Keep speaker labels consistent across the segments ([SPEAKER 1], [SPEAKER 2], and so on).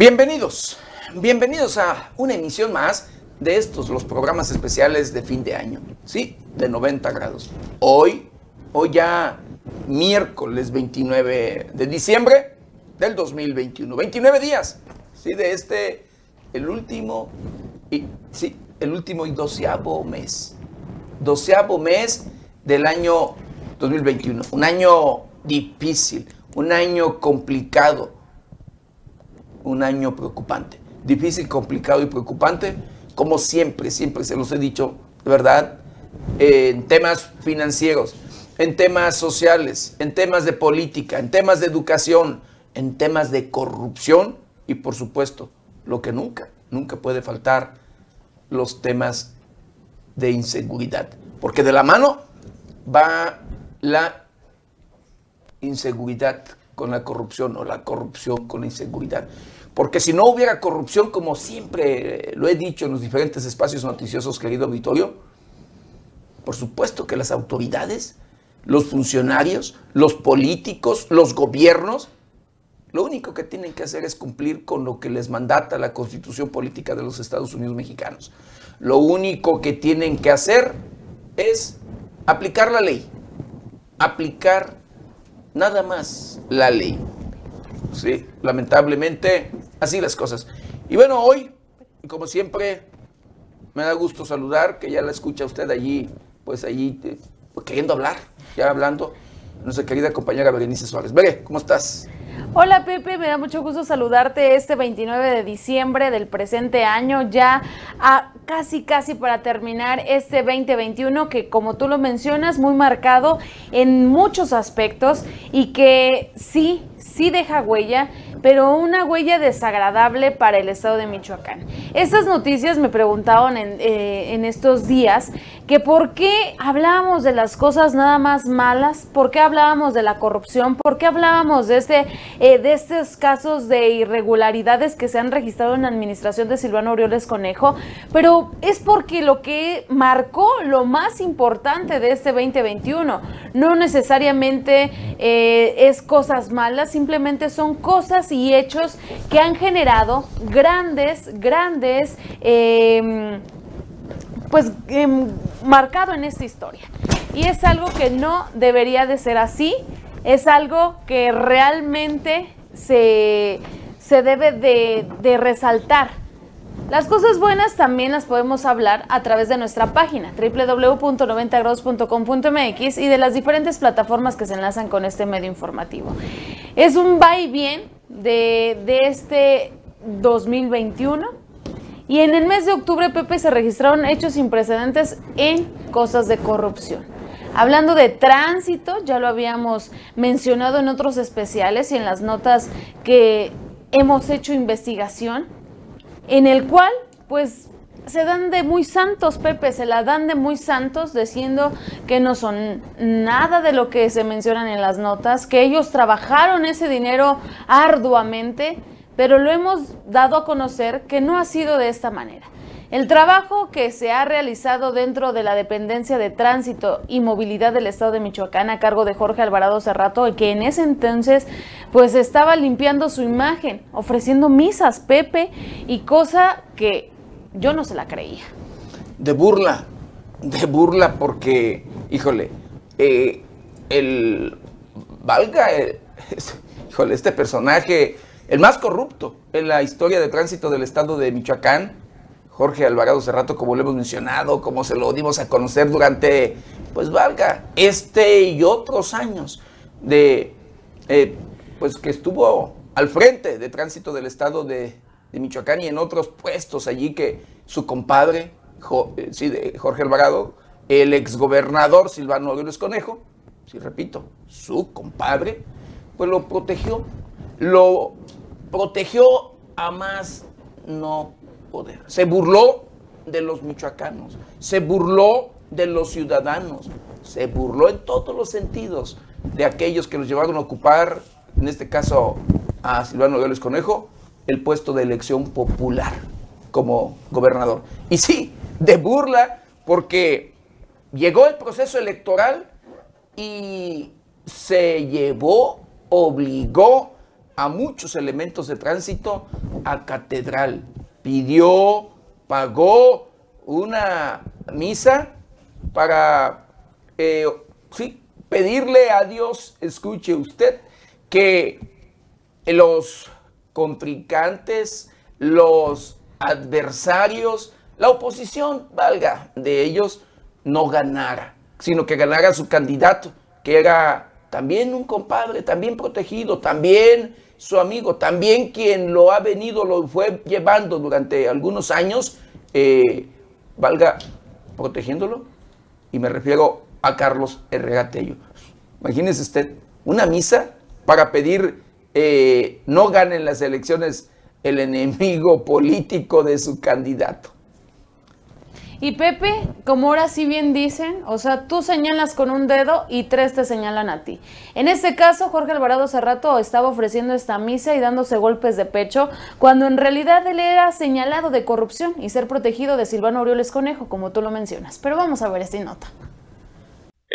[SPEAKER 1] Bienvenidos, bienvenidos a una emisión más de estos, los programas especiales de fin de año, ¿sí? De 90 grados. Hoy, hoy ya miércoles 29 de diciembre del 2021. 29 días, ¿sí? De este, el último, y, sí, el último y doceavo mes. Doceavo mes del año 2021. Un año difícil, un año complicado, un año preocupante. Difícil, complicado y preocupante, como siempre, siempre se los he dicho, verdad, en temas financieros, en temas sociales, en temas de política, en temas de educación, en temas de corrupción y por supuesto, lo que nunca, nunca puede faltar, los temas de inseguridad. Porque de la mano va la inseguridad con la corrupción o la corrupción con la inseguridad. Porque si no hubiera corrupción, como siempre lo he dicho en los diferentes espacios noticiosos, querido auditorio, por supuesto que las autoridades, los funcionarios, los políticos, los gobiernos, lo único que tienen que hacer es cumplir con lo que les mandata la constitución política de los Estados Unidos mexicanos. Lo único que tienen que hacer es aplicar la ley, aplicar nada más la ley. Sí, lamentablemente, así las cosas. Y bueno, hoy, como siempre, me da gusto saludar, que ya la escucha usted allí, pues allí, eh, queriendo hablar, ya hablando, nuestra querida compañera Berenice Suárez. Bere, ¿cómo estás?
[SPEAKER 2] Hola Pepe, me da mucho gusto saludarte este 29 de diciembre del presente año, ya a casi casi para terminar este 2021 que como tú lo mencionas, muy marcado en muchos aspectos y que sí, sí deja huella pero una huella desagradable para el estado de Michoacán. Estas noticias me preguntaban en, eh, en, estos días que por qué hablábamos de las cosas nada más malas, por qué hablábamos de la corrupción, por qué hablábamos de, este, eh, de estos casos de irregularidades que se han registrado en la administración de Silvano Orioles Conejo, pero es porque lo que marcó lo más importante de este 2021, no necesariamente eh, es cosas malas, simplemente son cosas y hechos que han generado grandes, grandes, em, pues em, marcado en esta historia. Y es algo que no debería de ser así, es algo que realmente se, debe de, de resaltar. Las cosas buenas también las podemos hablar a través de nuestra página www.90grados.com.mx y de las diferentes plataformas que se enlazan con este medio informativo. Es un va y bien de, este 2021. Y en el mes de octubre, Pepe, se registraron hechos sin precedentes en cosas de corrupción. Hablando de tránsito, ya lo habíamos mencionado en otros especiales y en las notas que hemos hecho investigación, en el cual, pues, se dan de muy santos, Pepe, se la dan de muy santos, diciendo que no son nada de lo que se mencionan en las notas, que ellos trabajaron ese dinero arduamente, pero lo hemos dado a conocer que no ha sido de esta manera. El trabajo que se ha realizado dentro de la dependencia de tránsito y movilidad del estado de Michoacán a cargo de Jorge Alvarado Cerrato, que en ese entonces pues estaba limpiando su imagen, ofreciendo misas, Pepe, y cosa que yo no se la creía.
[SPEAKER 1] De burla, de burla porque, híjole, eh, el, valga, eh, híjole, este personaje, el más corrupto en la historia de tránsito del estado de Michoacán, Jorge Alvarado Cerrato, como lo hemos mencionado, como se lo dimos a conocer durante, pues valga, este y otros años de, eh, pues que estuvo al frente de tránsito del estado de, de Michoacán y en otros puestos allí que su compadre, eh, sí, de Jorge Alvarado, el exgobernador Silvano Aureoles Conejo, sí, repito, su compadre, pues lo protegió, lo protegió a más no poder. Se burló de los michoacanos, se burló de los ciudadanos, se burló en todos los sentidos de aquellos que los llevaron a ocupar, en este caso a Silvano Aureoles Conejo, el puesto de elección popular como gobernador. Y sí, de burla, porque llegó el proceso electoral y se llevó, obligó a muchos elementos de tránsito a catedral. Pidió, pagó una misa para eh, sí, pedirle a Dios, escuche usted, que los contrincantes, los adversarios, la oposición, valga, de ellos no ganara, sino que ganara su candidato, que era también un compadre, también protegido, también su amigo, también quien lo ha venido, lo fue llevando durante algunos años, eh, valga, protegiéndolo. Y me refiero a Carlos Herrera Tello. Imagínese usted, una misa para pedir eh, no ganen las elecciones el enemigo político de su candidato.
[SPEAKER 2] Y Pepe, como ahora sí bien dicen, o sea, tú señalas con un dedo y tres te señalan a ti. En este caso, Jorge Alvarado hace estaba ofreciendo esta misa y dándose golpes de pecho, cuando en realidad él era señalado de corrupción y ser protegido de Silvano Orioles Conejo, como tú lo mencionas. Pero vamos a ver esta nota.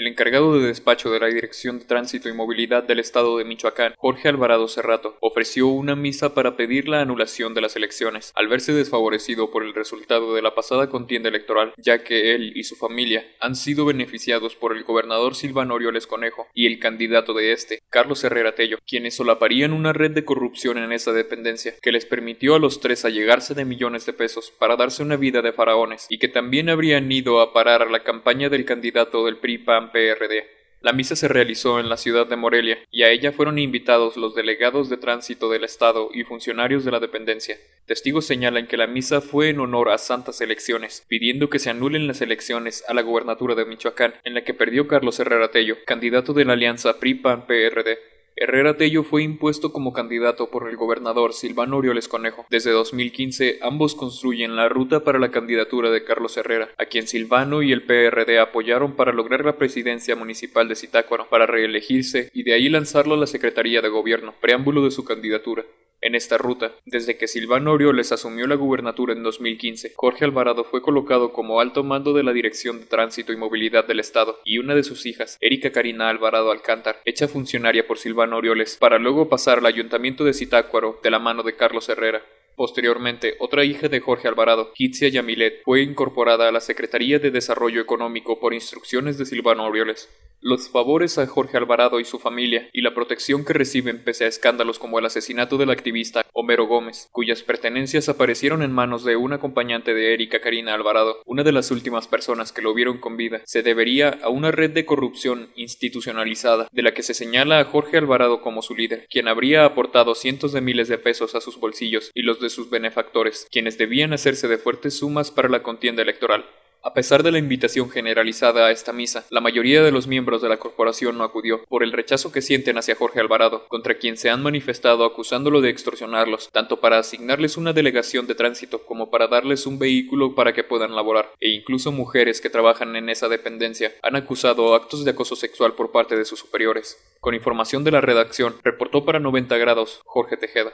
[SPEAKER 3] El encargado de despacho de la Dirección de Tránsito y Movilidad del Estado de Michoacán, Jorge Alvarado Cerrato, ofreció una misa para pedir la anulación de las elecciones, al verse desfavorecido por el resultado de la pasada contienda electoral, ya que él y su familia han sido beneficiados por el gobernador Silvano Orioles Conejo y el candidato de este, Carlos Herrera Tello, quienes solaparían una red de corrupción en esa dependencia, que les permitió a los tres allegarse de millones de pesos para darse una vida de faraones, y que también habrían ido a parar a la campaña del candidato del PRI-PAN PRD. La misa se realizó en la ciudad de Morelia y a ella fueron invitados los delegados de tránsito del Estado y funcionarios de la dependencia. Testigos señalan que la misa fue en honor a santas elecciones, pidiendo que se anulen las elecciones a la gubernatura de Michoacán, en la que perdió Carlos Herrera Tello, candidato de la alianza PRI-PAN-PRD. Herrera Tello fue impuesto como candidato por el gobernador Silvano Orioles Conejo. Desde 2015 ambos construyen la ruta para la candidatura de Carlos Herrera, a quien Silvano y el PRD apoyaron para lograr la presidencia municipal de Zitácuaro, para reelegirse y de ahí lanzarlo a la Secretaría de Gobierno, preámbulo de su candidatura. En esta ruta, desde que Silvano Orioles asumió la gubernatura en 2015, Jorge Alvarado fue colocado como alto mando de la Dirección de Tránsito y Movilidad del Estado y una de sus hijas, Erika Karina Alvarado Alcántar, hecha funcionaria por Silvano Orioles, para luego pasar al Ayuntamiento de Zitácuaro de la mano de Carlos Herrera. Posteriormente, otra hija de Jorge Alvarado, Kitsia Yamilet, fue incorporada a la Secretaría de Desarrollo Económico por instrucciones de Silvano Orioles. Los favores a Jorge Alvarado y su familia y la protección que reciben pese a escándalos como el asesinato del activista Homero Gómez, cuyas pertenencias aparecieron en manos de un acompañante de Erika Karina Alvarado, una de las últimas personas que lo vieron con vida, se debería a una red de corrupción institucionalizada de la que se señala a Jorge Alvarado como su líder, quien habría aportado cientos de miles de pesos a sus bolsillos y los de sus benefactores, quienes debían hacerse de fuertes sumas para la contienda electoral. A pesar de la invitación generalizada a esta misa, la mayoría de los miembros de la corporación no acudió, por el rechazo que sienten hacia Jorge Alvarado, contra quien se han manifestado acusándolo de extorsionarlos, tanto para asignarles una delegación de tránsito como para darles un vehículo para que puedan laborar, e incluso mujeres que trabajan en esa dependencia han acusado actos de acoso sexual por parte de sus superiores. Con información de la redacción, reportó para 90 grados Jorge Tejeda.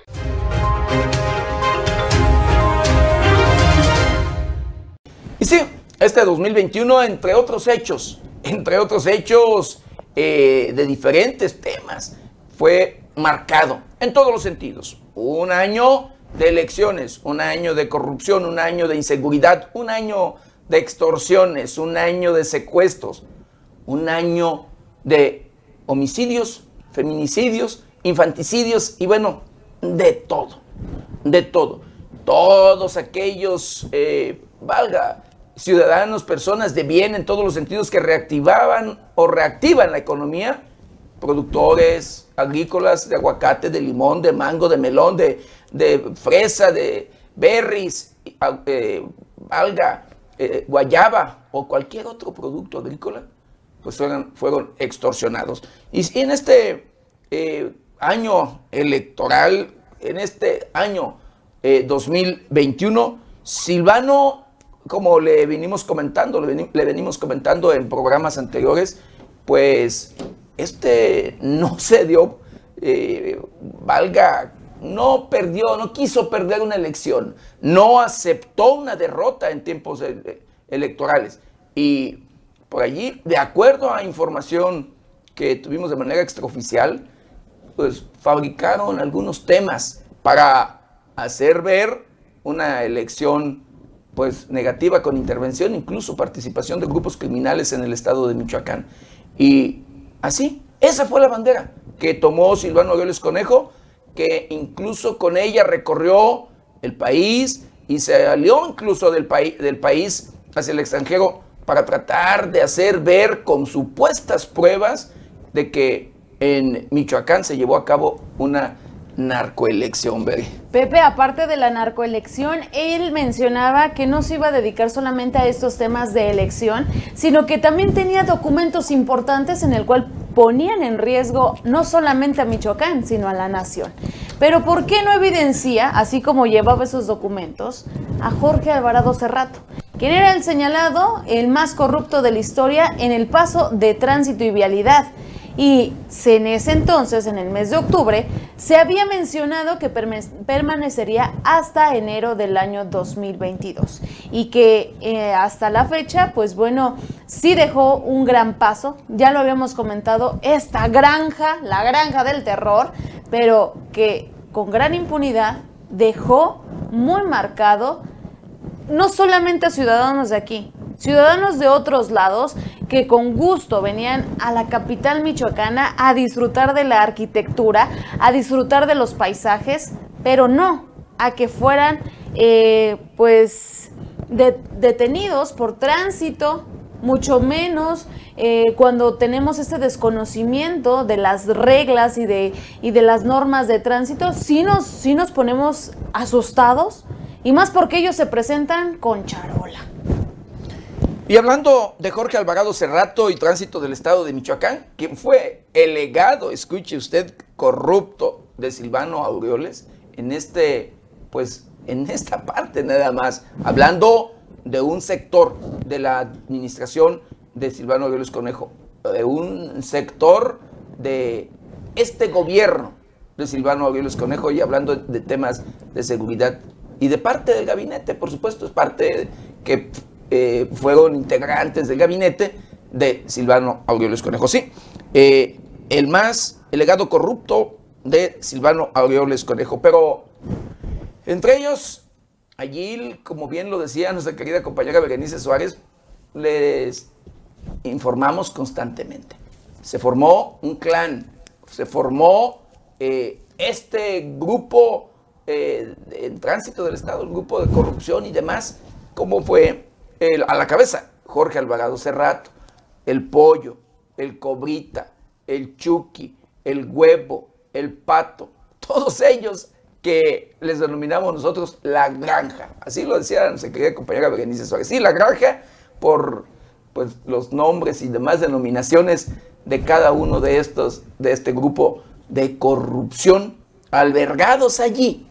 [SPEAKER 1] Y sí, este 2021, entre otros hechos, entre otros hechos eh, de diferentes temas, fue marcado en todos los sentidos. Un año de elecciones, un año de corrupción, un año de inseguridad, un año de extorsiones, un año de secuestros, un año de homicidios, feminicidios, infanticidios y bueno, de todo, de todo. Todos aquellos, eh, valga, ciudadanos, personas de bien en todos los sentidos que reactivaban o reactivan la economía, productores agrícolas de aguacate, de limón, de mango, de melón, de, fresa, de berries, eh, alga, eh, guayaba o cualquier otro producto agrícola, pues fueron, fueron extorsionados. Y, en este eh, año electoral, en este año 2021, Silvano como le venimos comentando, le, venimos comentando en programas anteriores, pues este no se dio, eh, valga, no perdió, no quiso perder una elección, no aceptó una derrota en tiempos electorales. Y por allí, de acuerdo a información que tuvimos de manera extraoficial, pues fabricaron algunos temas para hacer ver una elección pues negativa con intervención, incluso participación de grupos criminales en el estado de Michoacán. Y así, esa fue la bandera que tomó Silvano Aureoles Conejo, que incluso con ella recorrió el país y se salió incluso del, del país hacia el extranjero para tratar de hacer ver con supuestas pruebas de que en Michoacán se llevó a cabo una narcoelección,
[SPEAKER 2] Pepe, aparte de la narcoelección, él mencionaba que no se iba a dedicar solamente a estos temas de elección, sino que también tenía documentos importantes en el cual ponían en riesgo no solamente a Michoacán, sino a la nación. Pero ¿por qué no evidencia, así como llevaba esos documentos, a Jorge Alvarado Cerrato? quien era el señalado el más corrupto de la historia en el paso de tránsito y vialidad y en ese entonces, en el mes de octubre, se había mencionado que permanecería hasta enero del año 2022 y que eh, hasta la fecha, pues bueno, sí dejó un gran paso, ya lo habíamos comentado, esta granja, la granja del terror, pero que con gran impunidad dejó muy marcado no solamente a ciudadanos de aquí, ciudadanos de otros lados que con gusto venían a la capital michoacana a disfrutar de la arquitectura, a disfrutar de los paisajes, pero no a que fueran eh, pues detenidos por tránsito, mucho menos eh, cuando tenemos este desconocimiento de las reglas y de, y de las normas de tránsito, sí nos, sí nos ponemos asustados y más porque ellos se presentan con charola.
[SPEAKER 1] Y hablando de Jorge Alvarado Cerrato y tránsito del estado de Michoacán, quien fue el legado, escuche usted, corrupto de Silvano Aureoles, en este, pues, en esta parte nada más, hablando de un sector de la administración de Silvano Aureoles Conejo, de un sector de este gobierno de Silvano Aureoles Conejo y hablando de temas de seguridad y de parte del gabinete, por supuesto, es parte que eh, fueron integrantes del gabinete de Silvano Aureoles Conejo. Sí, eh, el más, el legado corrupto de Silvano Aureoles Conejo. Pero entre ellos, allí, como bien lo decía nuestra querida compañera Berenice Suárez, les informamos constantemente. Se formó un clan, se formó eh, este grupo en tránsito del Estado, el grupo de corrupción y demás, ¿cómo fue a la cabeza, Jorge Alvarado Cerrato, el pollo, el cobrita, el chuki, el huevo, el pato, todos ellos que les denominamos nosotros la granja. Así lo decía nuestra querida compañera Berenice Suárez. Sí, la granja por pues, los nombres y demás denominaciones de cada uno de estos, de este grupo de corrupción albergados allí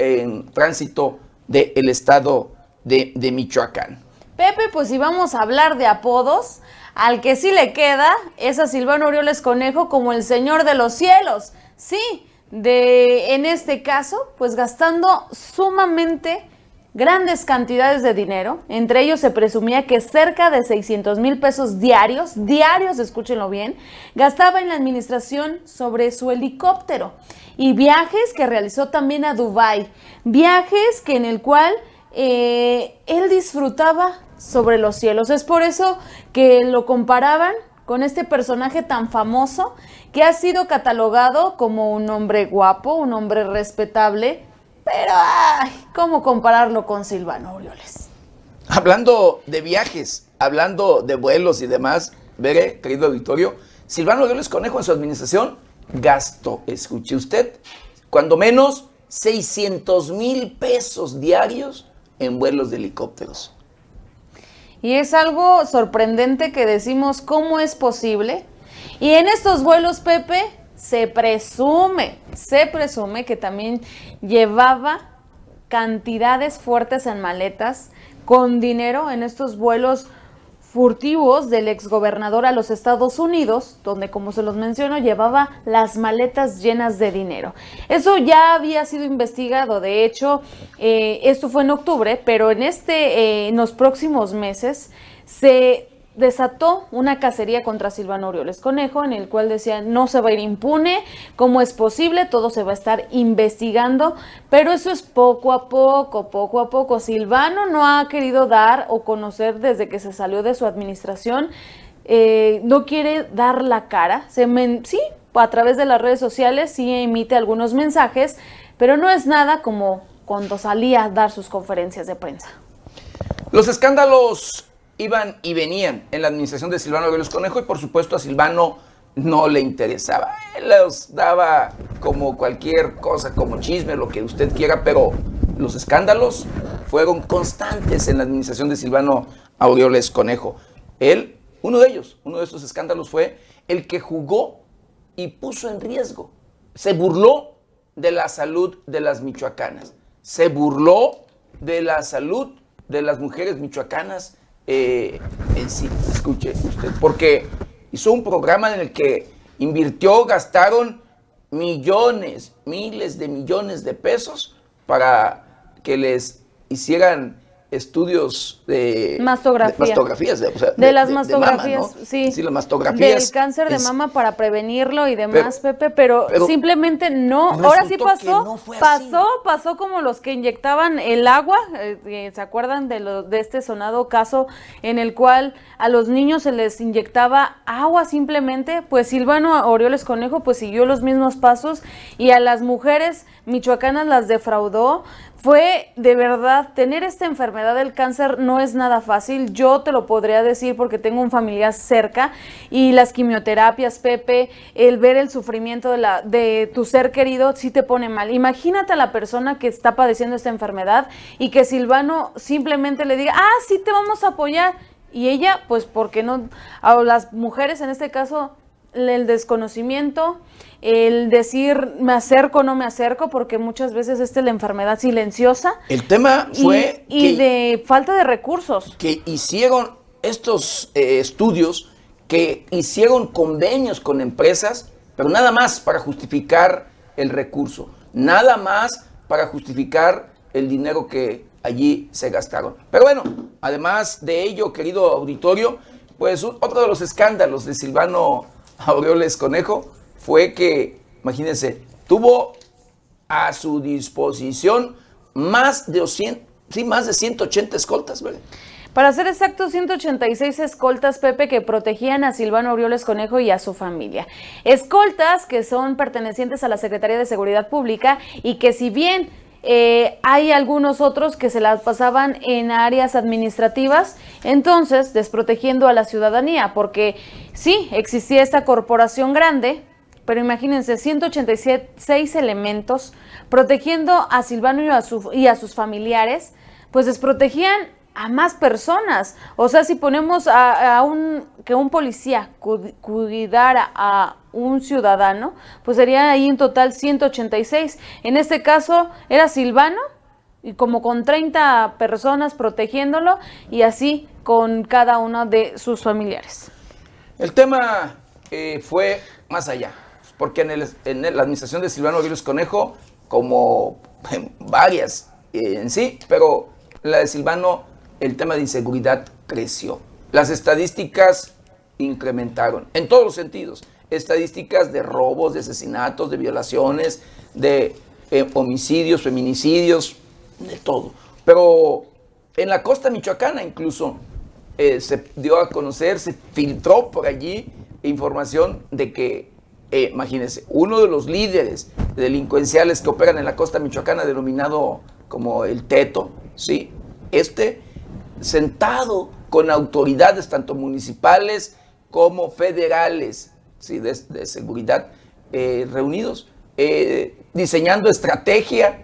[SPEAKER 1] en tránsito del estado de, de Michoacán.
[SPEAKER 2] Pepe, pues si vamos a hablar de apodos, al que sí le queda es a Silvano Orioles Conejo como el señor de los cielos. Sí, de en este caso, pues gastando sumamente grandes cantidades de dinero. Entre ellos se presumía que cerca de 600 mil pesos diarios, diarios, escúchenlo bien, gastaba en la administración sobre su helicóptero. Y viajes que realizó también a Dubái. Viajes que en el cual eh, él disfrutaba sobre los cielos. Es por eso que lo comparaban con este personaje tan famoso que ha sido catalogado como un hombre guapo, un hombre respetable, pero ay, ¿cómo compararlo con Silvano Orioles?
[SPEAKER 1] Hablando de viajes, hablando de vuelos y demás, veré, querido auditorio, Silvano Orioles Conejo en su administración gastó, escuche usted, cuando menos 600 mil pesos diarios en vuelos de helicópteros.
[SPEAKER 2] Y es algo sorprendente que decimos cómo es posible. Y en estos vuelos, Pepe, se presume, se presume que también llevaba cantidades fuertes en maletas con dinero en estos vuelos furtivos del exgobernador a los Estados Unidos, donde, como se los menciono, llevaba las maletas llenas de dinero. Eso ya había sido investigado, de hecho, eh, esto fue en octubre, pero en, este, eh, en los próximos meses se desató una cacería contra Silvano Orioles Conejo, en el cual decía no se va a ir impune, ¿cómo es posible? Todo se va a estar investigando, pero eso es poco a poco, poco a poco. Silvano no ha querido dar o conocer desde que se salió de su administración, eh, no quiere dar la cara, sí, a través de las redes sociales sí emite algunos mensajes, pero no es nada como cuando salía a dar sus conferencias de prensa.
[SPEAKER 1] Los escándalos iban y venían en la administración de Silvano Aureoles Conejo y por supuesto a Silvano no le interesaba. Él los daba como cualquier cosa, como chisme, lo que usted quiera, pero los escándalos fueron constantes en la administración de Silvano Aureoles Conejo. Él, uno de ellos, uno de estos escándalos fue el que jugó y puso en riesgo, se burló de la salud de las michoacanas, se burló de la salud de las mujeres michoacanas eh, en sí, escuche usted, porque hizo un programa en el que invirtió, gastaron millones, miles de millones de pesos para que les hicieran estudios de
[SPEAKER 2] mastografías,
[SPEAKER 1] de,
[SPEAKER 2] las mastografías, sí,
[SPEAKER 1] sí, las mastografías
[SPEAKER 2] del cáncer de mama para prevenirlo y demás, Pepe, pero, simplemente no. Ahora sí pasó, pasó, pasó como los que inyectaban el agua, eh, ¿se acuerdan de lo, de este sonado caso en el cual a los niños se les inyectaba agua simplemente? Pues Silvano Orioles Conejo pues siguió los mismos pasos y a las mujeres michoacanas las defraudó fue de verdad, tener esta enfermedad del cáncer no es nada fácil. Yo te lo podría decir porque tengo un familiar cerca y las quimioterapias, Pepe, el ver el sufrimiento de, la, de tu ser querido sí te pone mal. Imagínate a la persona que está padeciendo esta enfermedad y que Silvano simplemente le diga, ah, sí te vamos a apoyar. Y ella, pues, porque no? A las mujeres en este caso, el desconocimiento, el decir me acerco o no me acerco, porque muchas veces esta es la enfermedad silenciosa.
[SPEAKER 1] El tema fue...
[SPEAKER 2] Y, de falta de recursos.
[SPEAKER 1] Que hicieron estos eh, estudios, que hicieron convenios con empresas, pero nada más para justificar el recurso, nada más para justificar el dinero que allí se gastaron. Pero bueno, además de ello, querido auditorio, pues otro de los escándalos de Silvano Aureoles Conejo fue que, imagínense, tuvo a su disposición más de, sí, más de 180 escoltas, ¿verdad?
[SPEAKER 2] Para ser exactos, 186 escoltas, Pepe, que protegían a Silvano Aureoles Conejo y a su familia. Escoltas que son pertenecientes a la Secretaría de Seguridad Pública y que si bien eh, hay algunos otros que se las pasaban en áreas administrativas, entonces desprotegiendo a la ciudadanía, porque sí, existía esta corporación grande, pero imagínense, 186 elementos protegiendo a Silvano y a, y a sus familiares, pues desprotegían a más personas. O sea, si ponemos a, un que un policía cuidara a un ciudadano, pues sería ahí en total 186. En este caso era Silvano y como con 30 personas protegiéndolo y así con cada uno de sus familiares.
[SPEAKER 1] El tema eh, fue más allá, porque en, la administración de Silvano Virus Conejo, como varias eh, en sí, pero la de Silvano el tema de inseguridad creció. Las estadísticas incrementaron en todos los sentidos. Estadísticas de robos, de asesinatos, de violaciones, de eh, homicidios, feminicidios, de todo. Pero en la costa michoacana incluso eh, se dio a conocer, se filtró por allí información de que, eh, imagínense, uno de los líderes delincuenciales que operan en la costa michoacana, denominado como el Teto, ¿sí? Este sentado con autoridades tanto municipales como federales ¿sí? de, seguridad eh, reunidos, eh, diseñando estrategia,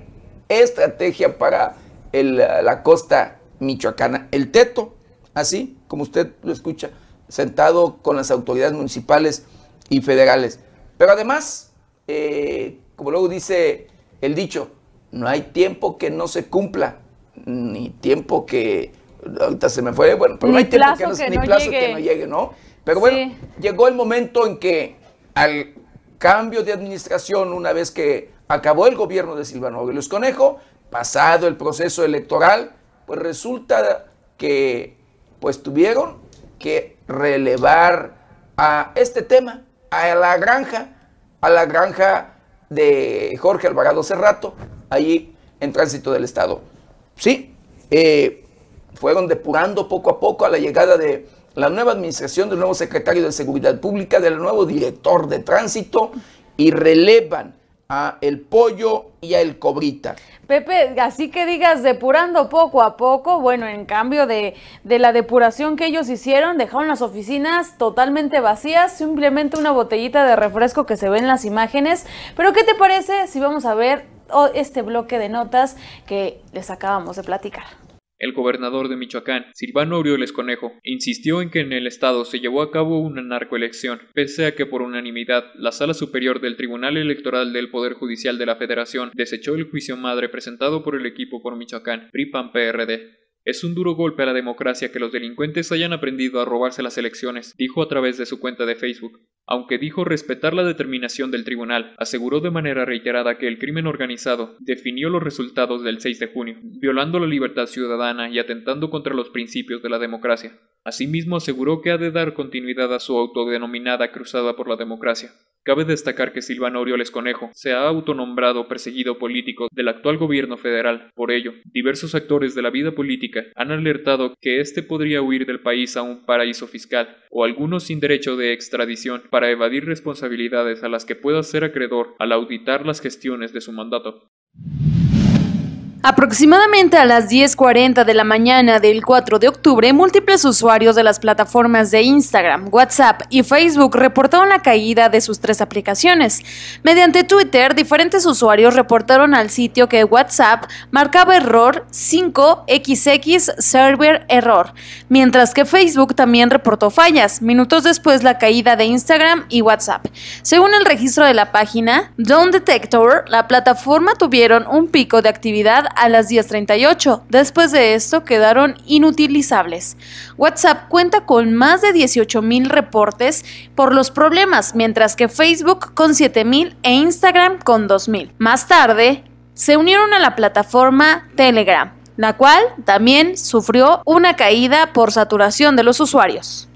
[SPEAKER 1] estrategia para la costa michoacana. El Teto, así como usted lo escucha, sentado con las autoridades municipales y federales. Pero además, eh, como luego dice el dicho, no hay tiempo que no se cumpla, ni tiempo que ahorita se me fue, bueno, pero no hay tiempo que no, ni plazo que no llegue, ¿no? Pero bueno, llegó el momento en que al cambio de administración, una vez que acabó el gobierno de Silvano Aurelos Conejo, pasado el proceso electoral, pues resulta que pues tuvieron que relevar a este tema, a la granja, a la granja de Jorge Alvarado Cerrato, allí en tránsito del Estado. Sí, eh, fueron depurando poco a poco a la llegada de la nueva administración, del nuevo secretario de Seguridad Pública, del nuevo director de tránsito y relevan a el pollo y a el cobrita.
[SPEAKER 2] Pepe, así que digas depurando poco a poco, bueno, en cambio de, de, la depuración que ellos hicieron, dejaron las oficinas totalmente vacías, simplemente una botellita de refresco que se ve en las imágenes. Pero ¿qué te parece si vamos a ver este bloque de notas que les acabamos de platicar?
[SPEAKER 3] El gobernador de Michoacán, Silvano Aureoles Conejo, insistió en que en el estado se llevó a cabo una narcoelección, pese a que por unanimidad la Sala Superior del Tribunal Electoral del Poder Judicial de la Federación desechó el juicio madre presentado por el equipo por Michoacán, PRI-PAN-PRD. Es un duro golpe a la democracia que los delincuentes hayan aprendido a robarse las elecciones, dijo a través de su cuenta de Facebook. Aunque dijo respetar la determinación del tribunal, aseguró de manera reiterada que el crimen organizado definió los resultados del 6 de junio, violando la libertad ciudadana y atentando contra los principios de la democracia. Asimismo aseguró que ha de dar continuidad a su autodenominada cruzada por la democracia. Cabe destacar que Silvano Orioles Conejo se ha autonombrado perseguido político del actual gobierno federal. Por ello, diversos actores de la vida política han alertado que éste podría huir del país a un paraíso fiscal o algunos sin derecho de extradición para evadir responsabilidades a las que pueda ser acreedor al auditar las gestiones de su mandato.
[SPEAKER 2] Aproximadamente a las 10.40 de la mañana del 4 de octubre, múltiples usuarios de las plataformas de Instagram, WhatsApp y Facebook reportaron la caída de sus tres aplicaciones. Mediante Twitter, diferentes usuarios reportaron al sitio que WhatsApp marcaba error 5XX Server Error, mientras que Facebook también reportó fallas, minutos después la caída de Instagram y WhatsApp. Según el registro de la página, Down Detector, la plataforma tuvieron un pico de actividad a las 10.38. Después de esto quedaron inutilizables. WhatsApp cuenta con más de 18.000 reportes por los problemas, mientras que Facebook con 7.000 e Instagram con 2.000. Más tarde, se unieron a la plataforma Telegram, la cual también sufrió una caída por saturación de los usuarios.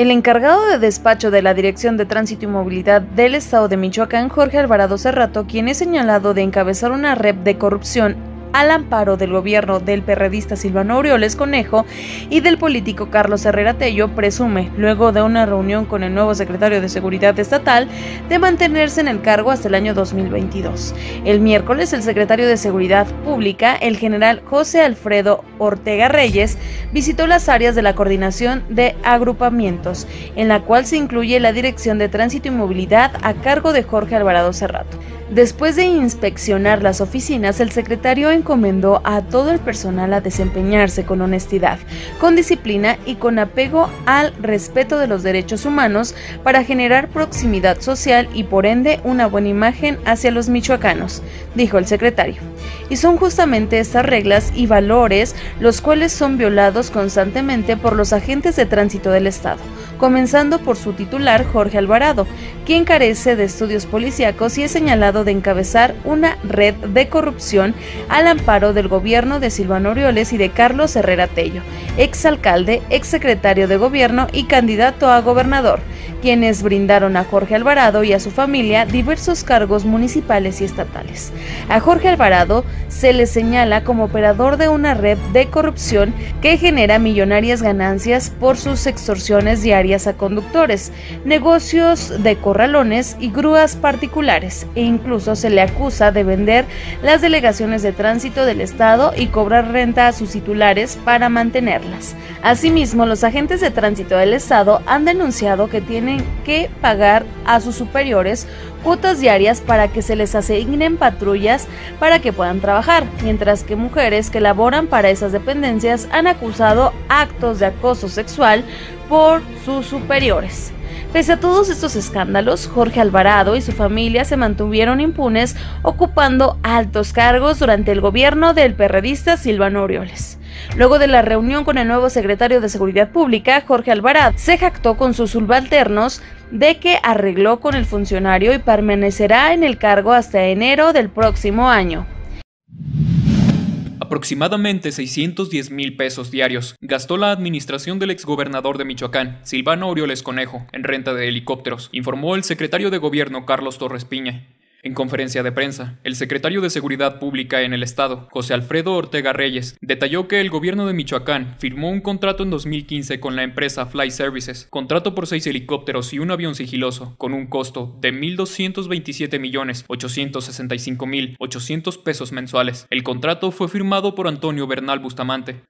[SPEAKER 2] El encargado de despacho de la Dirección de Tránsito y Movilidad del Estado de Michoacán, Jorge Alvarado Cerrato, quien es señalado de encabezar una red de corrupción al amparo del gobierno del perredista Silvano Aureoles Conejo y del político Carlos Herrera Tello, presume, luego de una reunión con el nuevo secretario de Seguridad Estatal, de mantenerse en el cargo hasta el año 2022. El miércoles, el secretario de Seguridad Pública, el general José Alfredo Ortega Reyes, visitó las áreas de la coordinación de agrupamientos, en la cual se incluye la Dirección de Tránsito y Movilidad a cargo de Jorge Alvarado Cerrato. Después de inspeccionar las oficinas, el secretario encomendó a todo el personal a desempeñarse con honestidad, con disciplina y con apego al respeto de los derechos humanos para generar proximidad social y por ende una buena imagen hacia los michoacanos, dijo el secretario. Y son justamente estas reglas y valores los cuales son violados constantemente por los agentes de tránsito del Estado comenzando por su titular Jorge Alvarado, quien carece de estudios policíacos y es señalado de encabezar una red de corrupción al amparo del gobierno de Silvano Orioles y de Carlos Herrera Tello, exalcalde, exsecretario de gobierno y candidato a gobernador, quienes brindaron a Jorge Alvarado y a su familia diversos cargos municipales y estatales. A Jorge Alvarado se le señala como operador de una red de corrupción que genera millonarias ganancias por sus extorsiones diarias a conductores, negocios de corralones y grúas particulares e incluso se le acusa de vender las delegaciones de tránsito del Estado y cobrar renta a sus titulares para mantenerlas. Asimismo, los agentes de tránsito del Estado han denunciado que tienen que pagar a sus superiores cuotas diarias para que se les asignen patrullas para que puedan trabajar, mientras que mujeres que laboran para esas dependencias han acusado actos de acoso sexual por sus superiores. Pese a todos estos escándalos, Jorge Alvarado y su familia se mantuvieron impunes ocupando altos cargos durante el gobierno del perredista Silvano Orioles. Luego de la reunión con el nuevo secretario de Seguridad Pública, Jorge Alvarado, se jactó con sus subalternos de que arregló con el funcionario y permanecerá en el cargo hasta enero del próximo año.
[SPEAKER 3] Aproximadamente 610 mil pesos diarios gastó la administración del exgobernador de Michoacán, Silvano Orioles Conejo, en renta de helicópteros, informó el secretario de gobierno Carlos Torres Piña. En conferencia de prensa, el secretario de Seguridad Pública en el Estado, José Alfredo Ortega Reyes, detalló que el gobierno de Michoacán firmó un contrato en 2015 con la empresa Fly Services, contrato por seis helicópteros y un avión sigiloso, con un costo de 1.227.865.800 pesos mensuales. El contrato fue firmado por Antonio Bernal Bustamante,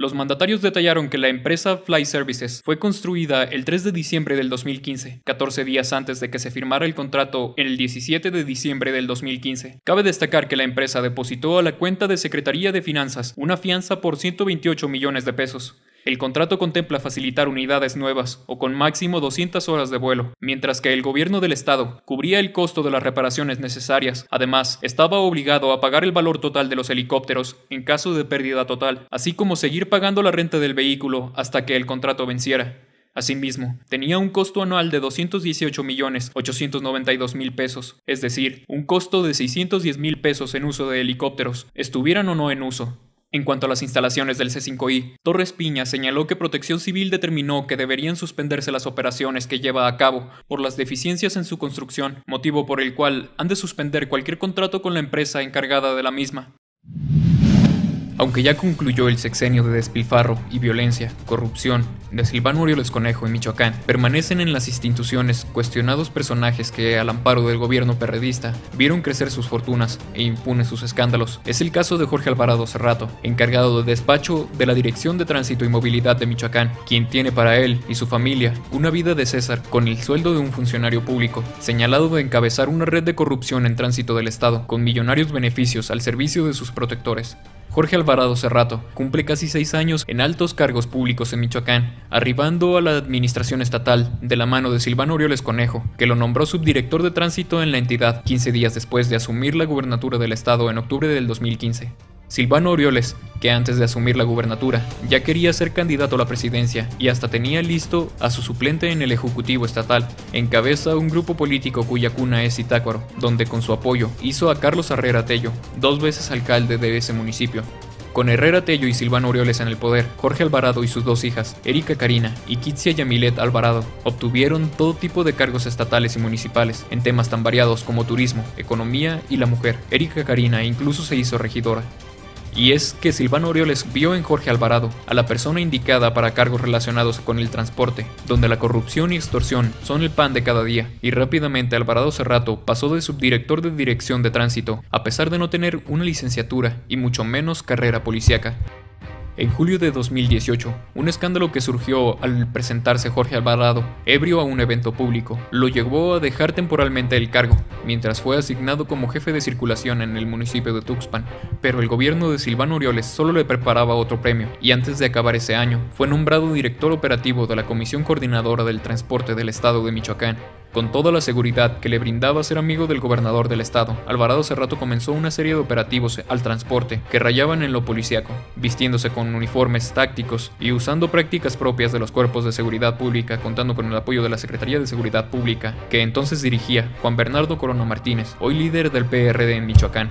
[SPEAKER 3] los mandatarios detallaron que la empresa Fly Services fue construida el 3 de diciembre del 2015, 14 días antes de que se firmara el contrato el 17 de diciembre del 2015. Cabe destacar que la empresa depositó a la cuenta de Secretaría de Finanzas una fianza por 128 millones de pesos. El contrato contempla facilitar unidades nuevas o con máximo 200 horas de vuelo, mientras que el gobierno del estado cubría el costo de las reparaciones necesarias. Además, estaba obligado a pagar el valor total de los helicópteros en caso de pérdida total, así como seguir pagando la renta del vehículo hasta que el contrato venciera. Asimismo, tenía un costo anual de 218 millones 892 mil pesos, es decir, un costo de 610 mil pesos en uso de helicópteros, estuvieran o no en uso. En cuanto a las instalaciones del C5I, Torres Piña señaló que Protección Civil determinó que deberían suspenderse las operaciones que lleva a cabo por las deficiencias en su construcción, motivo por el cual han de suspender cualquier contrato con la empresa encargada de la misma. Aunque ya concluyó el sexenio de despilfarro y violencia, corrupción de Silvano Orioles Conejo en Michoacán, permanecen en las instituciones cuestionados personajes que, al amparo del gobierno perredista, vieron crecer sus fortunas e impunes sus escándalos. Es el caso de Jorge Alvarado Cerrato, encargado de despacho de la Dirección de Tránsito y Movilidad de Michoacán, quien tiene para él y su familia una vida de César con el sueldo de un funcionario público, señalado de encabezar una red de corrupción en tránsito del Estado, con millonarios beneficios al servicio de sus protectores. Jorge Alvarado Cerrato cumple casi seis años en altos cargos públicos en Michoacán, arribando a la administración estatal de la mano de Silvano Orioles Conejo, que lo nombró subdirector de tránsito en la entidad 15 días después de asumir la gubernatura del estado en octubre del 2015. Silvano Orioles, que antes de asumir la gubernatura ya quería ser candidato a la presidencia y hasta tenía listo a su suplente en el Ejecutivo Estatal, encabeza un grupo político cuya cuna es Itácuaro, donde con su apoyo hizo a Carlos Herrera Tello, dos veces alcalde de ese municipio. Con Herrera Tello y Silvano Orioles en el poder, Jorge Alvarado y sus dos hijas, Erika Karina y Kitsia Yamilet Alvarado, obtuvieron todo tipo de cargos estatales y municipales en temas tan variados como turismo, economía y la mujer. Erika Karina incluso se hizo regidora. Y es que Silvano Orioles vio en Jorge Alvarado a la persona indicada para cargos relacionados con el transporte, donde la corrupción y extorsión son el pan de cada día, y rápidamente Alvarado Cerrato pasó de subdirector de dirección de tránsito, a pesar de no tener una licenciatura y mucho menos carrera policíaca. En julio de 2018, un escándalo que surgió al presentarse Jorge Alvarado, ebrio a un evento público, lo llevó a dejar temporalmente el cargo, mientras fue asignado como jefe de circulación en el municipio de Tuxpan, pero el gobierno de Silvano Orioles solo le preparaba otro premio, y antes de acabar ese año, fue nombrado director operativo de la Comisión Coordinadora del Transporte del Estado de Michoacán, con toda la seguridad que le brindaba ser amigo del gobernador del estado, Alvarado Cerrato comenzó una serie de operativos al transporte que rayaban en lo policíaco, vistiéndose con uniformes tácticos y usando prácticas propias de los cuerpos de seguridad pública, contando con el apoyo de la Secretaría de Seguridad Pública, que entonces dirigía Juan Bernardo Corona Martínez, hoy líder del PRD en Michoacán.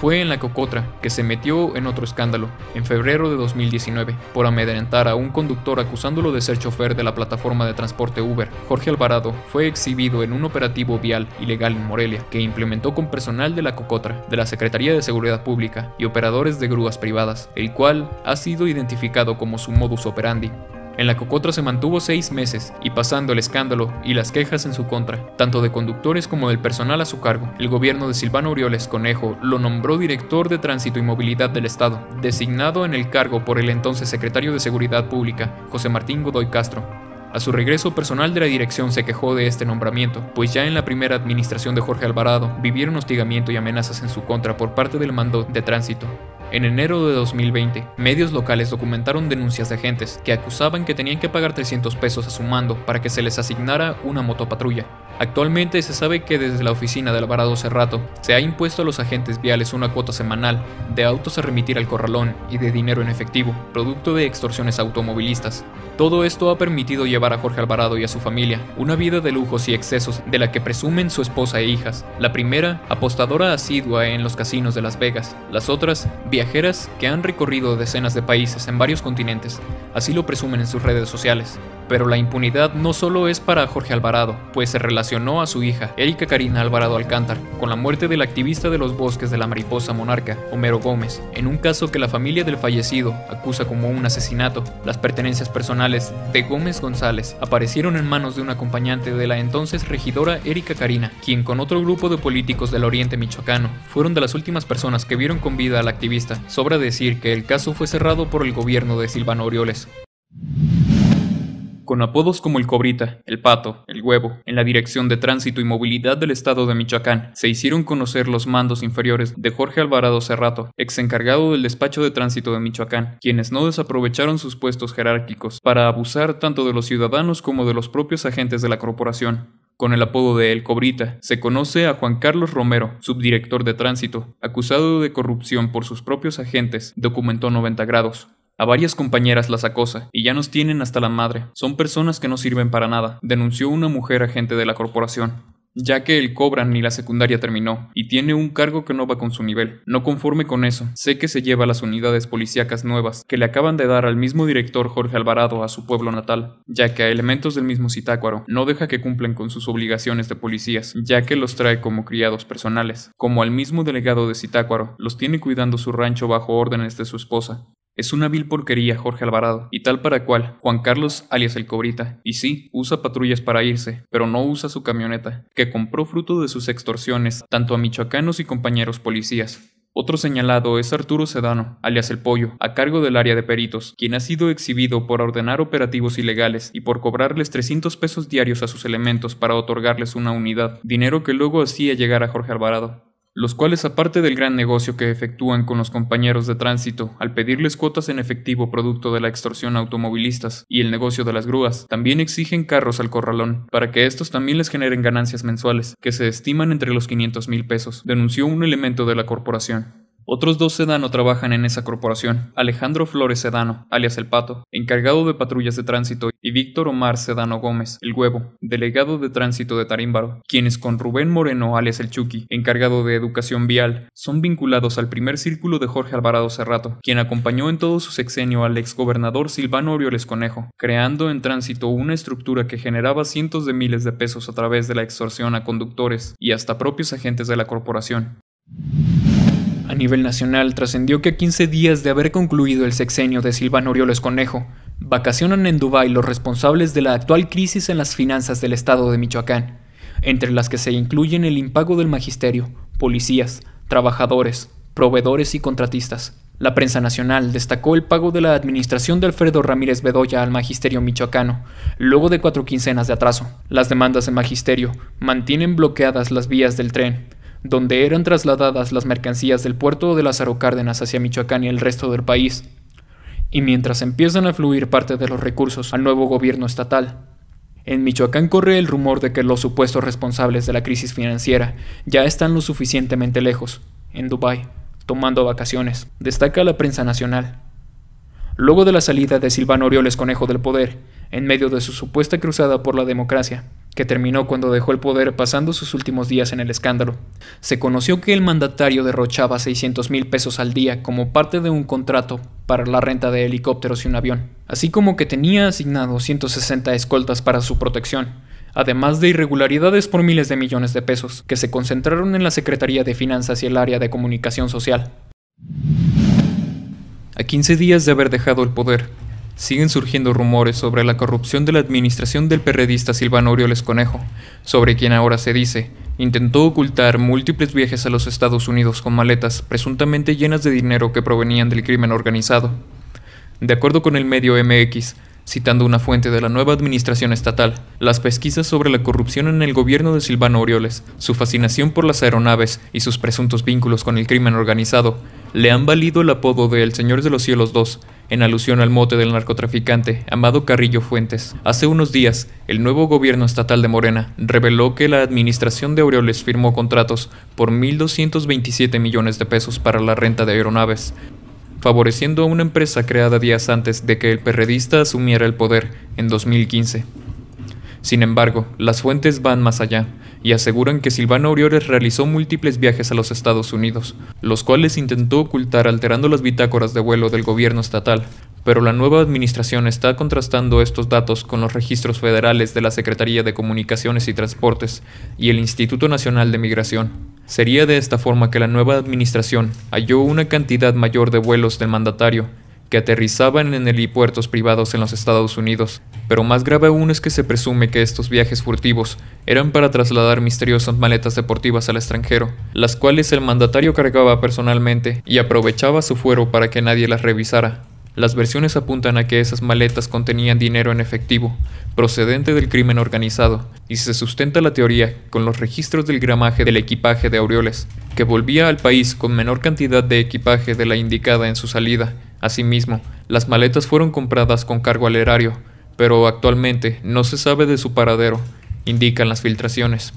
[SPEAKER 3] Fue en la Cocotra que se metió en otro escándalo, en febrero de 2019, por amedrentar a un conductor acusándolo de ser chofer de la plataforma de transporte Uber. Jorge Alvarado fue exhibido en un operativo vial ilegal en Morelia, que implementó con personal de la Cocotra, de la Secretaría de Seguridad Pública y operadores de grúas privadas, el cual ha sido identificado como su modus operandi. En la Cocotra se mantuvo seis meses y pasando el escándalo y las quejas en su contra, tanto de conductores como del personal a su cargo, el gobierno de Silvano Orioles Conejo lo nombró director de Tránsito y Movilidad del Estado, designado en el cargo por el entonces secretario de Seguridad Pública, José Martín Godoy Castro. A su regreso, personal de la dirección se quejó de este nombramiento, pues ya en la primera administración de Jorge Alvarado vivieron hostigamiento y amenazas en su contra por parte del mando de tránsito. En enero de 2020, medios locales documentaron denuncias de agentes que acusaban que tenían que pagar 300 pesos a su mando para que se les asignara una motopatrulla. Actualmente se sabe que desde la oficina de Alvarado Cerrato se ha impuesto a los agentes viales una cuota semanal de autos a remitir al corralón y de dinero en efectivo, producto de extorsiones automovilistas. Todo esto ha permitido llevar a Jorge Alvarado y a su familia una vida de lujos y excesos de la que presumen su esposa e hijas. La primera, apostadora asidua en los casinos de Las Vegas. Las otras, viajeras que han recorrido decenas de países en varios continentes. Así lo presumen en sus redes sociales. Pero la impunidad no solo es para Jorge Alvarado, pues se a su hija, Erika Karina Alvarado Alcántar, con la muerte del activista de los bosques de la mariposa monarca, Homero Gómez, en un caso que la familia del fallecido acusa como un asesinato. Las pertenencias personales de Gómez González aparecieron en manos de un acompañante de la entonces regidora Erika Karina, quien con otro grupo de políticos del oriente michoacano fueron de las últimas personas que vieron con vida al activista. Sobra decir que el caso fue cerrado por el gobierno de Silvano Orioles con apodos como el Cobrita, el Pato, el Huevo, en la Dirección de Tránsito y Movilidad del Estado de Michoacán, se hicieron conocer los mandos inferiores de Jorge Alvarado Cerrato, ex encargado del despacho de tránsito de Michoacán, quienes no desaprovecharon sus puestos jerárquicos para abusar tanto de los ciudadanos como de los propios agentes de la corporación. Con el apodo de El Cobrita, se conoce a Juan Carlos Romero, subdirector de tránsito, acusado de corrupción por sus propios agentes, documentó 90 grados. A varias compañeras las acosa y ya nos tienen hasta la madre. Son personas que no sirven para nada, denunció una mujer agente de la corporación ya que el cobran ni la secundaria terminó, y tiene un cargo que no va con su nivel. No conforme con eso, sé que se lleva las unidades policíacas nuevas que le acaban de dar al mismo director Jorge Alvarado a su pueblo natal, ya que a elementos del mismo Citácuaro no deja que cumplen con sus obligaciones de policías, ya que los trae como criados personales, como al mismo delegado de Citácuaro, los tiene cuidando su rancho bajo órdenes de su esposa, es una vil porquería, Jorge Alvarado, y tal para cual, Juan Carlos alias el Cobrita, y sí, usa patrullas para irse, pero no usa su camioneta, que compró fruto de sus extorsiones, tanto a michoacanos y compañeros policías. Otro señalado es Arturo Sedano, alias El Pollo, a cargo del área de peritos, quien ha sido exhibido por ordenar operativos ilegales y por cobrarles 300 pesos diarios a sus elementos para otorgarles una unidad, dinero que luego hacía llegar a Jorge Alvarado los cuales aparte del gran negocio que efectúan con los compañeros de tránsito al pedirles cuotas en efectivo producto de la extorsión automovilistas y el negocio de las grúas, también exigen carros al corralón para que estos también les generen ganancias mensuales, que se estiman entre los 500 mil pesos, denunció un elemento de la corporación. Otros dos Sedano trabajan en esa corporación, Alejandro Flores Sedano, alias El Pato, encargado de patrullas de tránsito, y Víctor Omar Sedano Gómez, El Huevo, delegado de tránsito de Tarímbaro, quienes con Rubén Moreno, alias El Chucky, encargado de educación vial, son vinculados al primer círculo de Jorge Alvarado Cerrato, quien acompañó en todo su sexenio al exgobernador Silvano Orioles Conejo, creando en tránsito una estructura que generaba cientos de miles de pesos a través de la extorsión a conductores y hasta propios agentes de la corporación. A nivel nacional, trascendió que a 15 días de haber concluido el sexenio de Silvano Orioles Conejo, vacacionan en Dubái los responsables de la actual crisis en las finanzas del estado de Michoacán, entre las que se incluyen el impago del magisterio, policías, trabajadores, proveedores y contratistas. La prensa nacional destacó el pago de la administración de Alfredo Ramírez Bedoya al magisterio michoacano, luego de cuatro quincenas de atraso. Las demandas de magisterio mantienen bloqueadas las vías del tren, donde eran trasladadas las mercancías del puerto de Lázaro Cárdenas hacia Michoacán y el resto del país. Y mientras empiezan a fluir parte de los recursos al nuevo gobierno estatal, en Michoacán corre el rumor de que los supuestos responsables de la crisis financiera ya están lo suficientemente lejos, en Dubái, tomando vacaciones, destaca la prensa nacional. Luego de la salida de Silvano Orioles Conejo del poder, en medio de su supuesta cruzada por la democracia, que terminó cuando dejó el poder pasando sus últimos días en el escándalo. Se conoció que el mandatario derrochaba 600 mil pesos al día como parte de un contrato para la renta de helicópteros y un avión, así como que tenía asignado 160 escoltas para su protección, además de irregularidades por miles de millones de pesos, que se concentraron en la Secretaría de Finanzas y el área de comunicación social. A 15 días de haber dejado el poder, siguen surgiendo rumores sobre la corrupción de la administración del perredista Silvano Orioles Conejo, sobre quien ahora se dice intentó ocultar múltiples viajes a los Estados Unidos con maletas presuntamente llenas de dinero que provenían del crimen organizado. De acuerdo con el medio MX, citando una fuente de la nueva administración estatal, las pesquisas sobre la corrupción en el gobierno de Silvano Orioles, su fascinación por las aeronaves y sus presuntos vínculos con el crimen organizado, le han valido el apodo de El Señor de los Cielos II en alusión al mote del narcotraficante Amado Carrillo Fuentes. Hace unos días, el nuevo gobierno estatal de Morena reveló que la administración de Aureoles firmó contratos por 1.227 millones de pesos para la renta de aeronaves, favoreciendo a una empresa creada días antes de que el perredista asumiera el poder en 2015. Sin embargo, las fuentes van más allá y aseguran que Silvano Aureoles realizó múltiples viajes a los Estados Unidos, los cuales intentó ocultar alterando las bitácoras de vuelo del gobierno estatal, pero la nueva administración está contrastando estos datos con los registros federales de la Secretaría de Comunicaciones y Transportes y el Instituto Nacional de Migración. Sería de esta forma que la nueva administración halló una cantidad mayor de vuelos del mandatario que aterrizaban en helipuertos privados en los Estados Unidos, pero más grave aún es que se presume que estos viajes furtivos eran para trasladar misteriosas maletas deportivas al extranjero, las cuales el mandatario cargaba personalmente y aprovechaba su fuero para que nadie las revisara. Las versiones apuntan a que esas maletas contenían dinero en efectivo, procedente del crimen organizado, y se sustenta la teoría con los registros del gramaje del equipaje de Aureoles, que volvía al país con menor cantidad de equipaje de la indicada en su salida. Asimismo, las maletas fueron compradas con cargo al erario, pero actualmente no se sabe de su paradero, indican las filtraciones.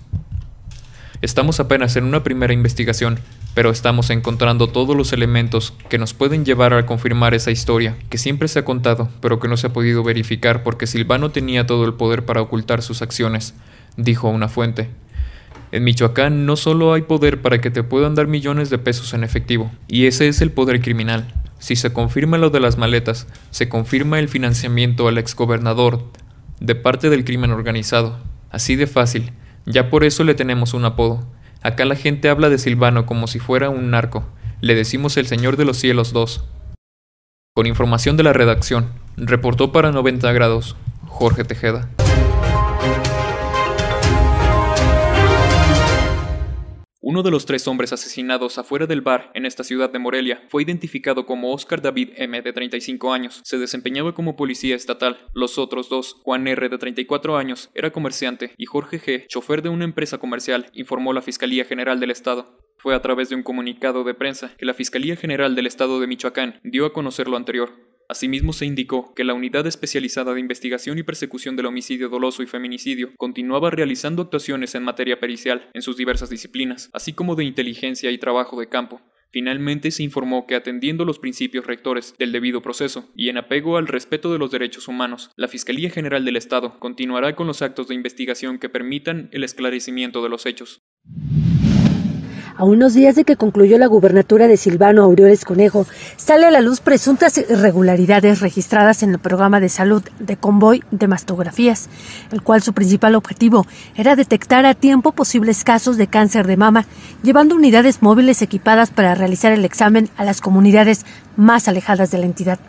[SPEAKER 3] Estamos apenas en una primera investigación, pero estamos encontrando todos los elementos que nos pueden llevar a confirmar esa historia, que siempre se ha contado, pero que no se ha podido verificar porque Silvano tenía todo el poder para ocultar sus acciones, dijo una fuente. En Michoacán no solo hay poder para que te puedan dar millones de pesos en efectivo, y ese es el poder criminal. Si se confirma lo de las maletas, se confirma el financiamiento al exgobernador de parte del crimen organizado. Así de fácil. Ya por eso le tenemos un apodo. Acá la gente habla de Silvano como si fuera un narco. Le decimos el Señor de los Cielos 2. Con información de la redacción, reportó para 90 grados Jorge Tejeda. Uno de los tres hombres asesinados afuera del bar en esta ciudad de Morelia fue identificado como Oscar David M. de 35 años. Se desempeñaba como policía estatal. Los otros dos, Juan R. de 34 años, era comerciante, y Jorge G., chofer de una empresa comercial, informó la Fiscalía General del Estado. Fue a través de un comunicado de prensa que la Fiscalía General del Estado de Michoacán dio a conocer lo anterior. Asimismo, se indicó que la Unidad Especializada de Investigación y Persecución del Homicidio Doloso y Feminicidio continuaba realizando actuaciones en materia pericial en sus diversas disciplinas, así como de inteligencia y trabajo de campo. Finalmente se informó que atendiendo los principios rectores del debido proceso y en apego al respeto de los derechos humanos, la Fiscalía General del Estado continuará con los actos de investigación que permitan el esclarecimiento de los hechos.
[SPEAKER 4] A unos días de que concluyó la gubernatura de Silvano Aureoles Conejo, sale a la luz presuntas irregularidades registradas en el programa de salud de convoy de mastografías, el cual su principal objetivo era detectar a tiempo posibles casos de cáncer de mama, llevando unidades móviles equipadas para realizar el examen a las comunidades más alejadas de la entidad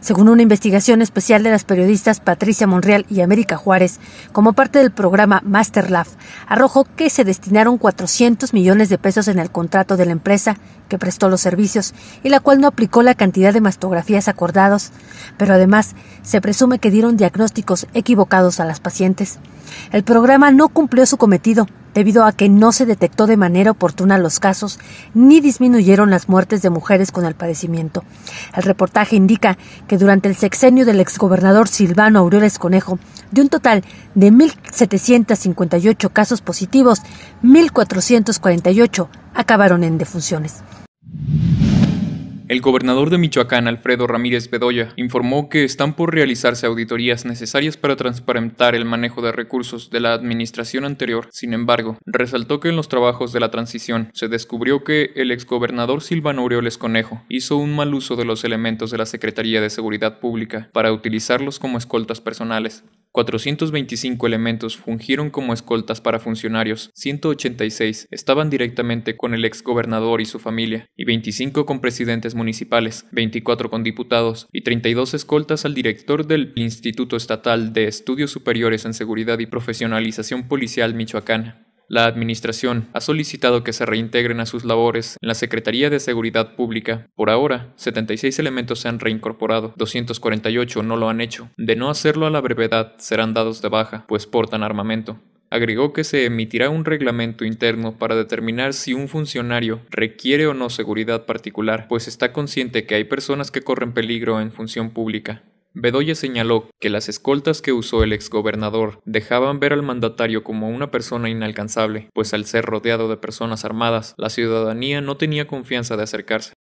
[SPEAKER 4] según una investigación especial de las periodistas Patricia Monreal y América Juárez, como parte del programa MasterLab, arrojó que se destinaron 400 millones de pesos en el contrato de la empresa que prestó los servicios y la cual no aplicó la cantidad de mastografías acordados, pero además se presume que dieron diagnósticos equivocados a las pacientes. El programa no cumplió su cometido, debido a que no se detectó de manera oportuna los casos ni disminuyeron las muertes de mujeres con el padecimiento. El reportaje indica que durante el sexenio del exgobernador Silvano Aureoles Conejo, de un total de 1.758 casos positivos, 1.448 acabaron en defunciones.
[SPEAKER 3] El gobernador de Michoacán, Alfredo Ramírez Bedoya, informó que están por realizarse auditorías necesarias para transparentar el manejo de recursos de la administración anterior. Sin embargo, resaltó que en los trabajos de la transición se descubrió que el exgobernador Silvano Aureoles Conejo hizo un mal uso de los elementos de la Secretaría de Seguridad Pública para utilizarlos como escoltas personales. 425 elementos fungieron como escoltas para funcionarios, 186 estaban directamente con el exgobernador y su familia, y 25 con presidentes municipales, 24 con diputados y 32 escoltas al director del Instituto Estatal de Estudios Superiores en Seguridad y Profesionalización Policial Michoacán. La Administración ha solicitado que se reintegren a sus labores en la Secretaría de Seguridad Pública. Por ahora, 76 elementos se han reincorporado, 248 no lo han hecho. De no hacerlo a la brevedad, serán dados de baja, pues portan armamento. Agregó que se emitirá un reglamento interno para determinar si un funcionario requiere o no seguridad particular, pues está consciente que hay personas que corren peligro en función pública. Bedoya señaló que las escoltas que usó el exgobernador dejaban ver al mandatario como una persona inalcanzable, pues al ser rodeado de personas armadas, la ciudadanía no tenía confianza de acercarse.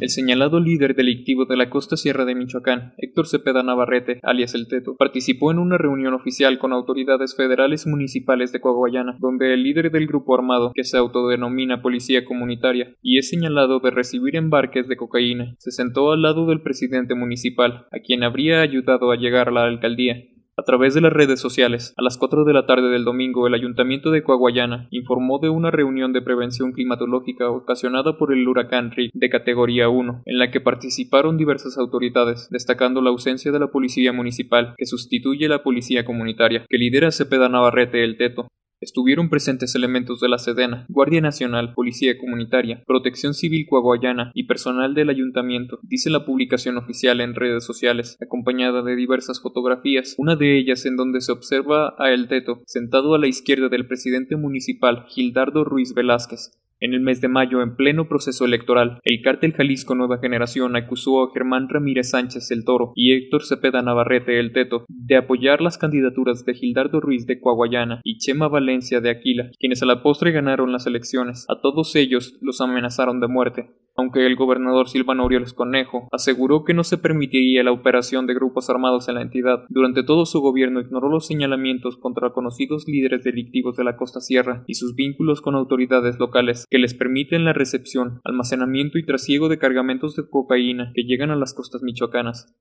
[SPEAKER 3] El señalado líder delictivo de la costa sierra de Michoacán, Héctor Cepeda Navarrete, alias El Teto, participó en una reunión oficial con autoridades federales municipales de Coahuayana, donde el líder del grupo armado, que se autodenomina Policía Comunitaria y es señalado de recibir embarques de cocaína, se sentó al lado del presidente municipal, a quien habría ayudado a llegar a la alcaldía, a través de las redes sociales, a las 4 de la tarde del domingo, el Ayuntamiento de Coahuayana informó de una reunión de prevención climatológica ocasionada por el huracán Rick de categoría 1, en la que participaron diversas autoridades, destacando la ausencia de la policía municipal, que sustituye la policía comunitaria, que lidera Cepeda Navarrete el Teto, Estuvieron presentes elementos de la Sedena, Guardia Nacional, Policía Comunitaria, Protección Civil Coahuayana y personal del ayuntamiento, dice la publicación oficial en redes sociales, acompañada de diversas fotografías, una de ellas en donde se observa a El Teto sentado a la izquierda del presidente municipal Gildardo Ruiz Velázquez, en el mes de mayo, en pleno proceso electoral, el cártel Jalisco Nueva Generación acusó a Germán Ramírez Sánchez el Toro y Héctor Cepeda Navarrete el Teto de apoyar las candidaturas de Gildardo Ruiz de Coahuayana y Chema Valencia de Aquila, quienes a la postre ganaron las elecciones. A todos ellos los amenazaron de muerte aunque el gobernador Silvano Aureoles Conejo aseguró que no se permitiría la operación de grupos armados en la entidad. Durante todo su gobierno ignoró los señalamientos contra conocidos líderes delictivos de la costa sierra y sus vínculos con autoridades locales que les permiten la recepción, almacenamiento y trasiego de cargamentos de cocaína que llegan a las costas michoacanas.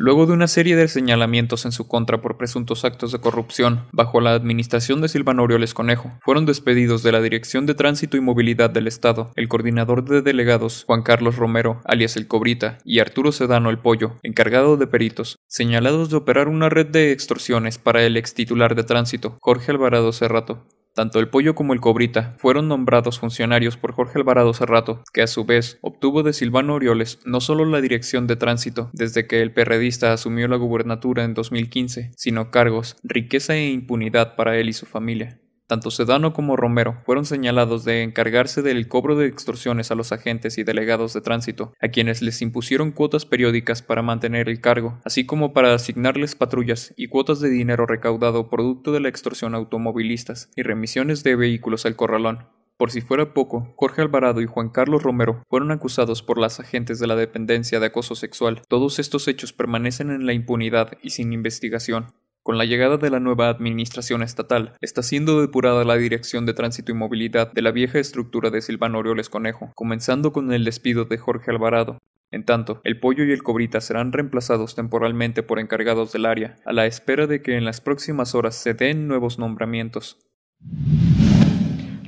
[SPEAKER 3] Luego de una serie de señalamientos en su contra por presuntos actos de corrupción bajo la administración de Silvano Aureoles Conejo, fueron despedidos de la Dirección de Tránsito y Movilidad del Estado el coordinador de delegados Juan Carlos Romero, alias El Cobrita, y Arturo Sedano El Pollo, encargado de peritos, señalados de operar una red de extorsiones para el ex titular de tránsito, Jorge Alvarado Cerrato. Tanto el pollo como el cobrita fueron nombrados funcionarios por Jorge Alvarado Cerrato, que a su vez obtuvo de Silvano Orioles no solo la dirección de tránsito desde que el perredista asumió la gubernatura en 2015, sino cargos, riqueza e impunidad para él y su familia. Tanto Sedano como Romero fueron señalados de encargarse del cobro de extorsiones a los agentes y delegados de tránsito, a quienes les impusieron cuotas periódicas para mantener el cargo, así como para asignarles patrullas y cuotas de dinero recaudado producto de la extorsión automovilistas y remisiones de vehículos al corralón. Por si fuera poco, Jorge Alvarado y Juan Carlos Romero fueron acusados por las agentes de la dependencia de acoso sexual. Todos estos hechos permanecen en la impunidad y sin investigación. Con la llegada de la nueva administración estatal, está siendo depurada la Dirección de Tránsito y Movilidad de la vieja estructura de Silvano Orioles Conejo, comenzando con el despido de Jorge Alvarado. En tanto, el pollo y el cobrita serán reemplazados temporalmente por encargados del área, a la espera de que en las próximas horas se den nuevos nombramientos.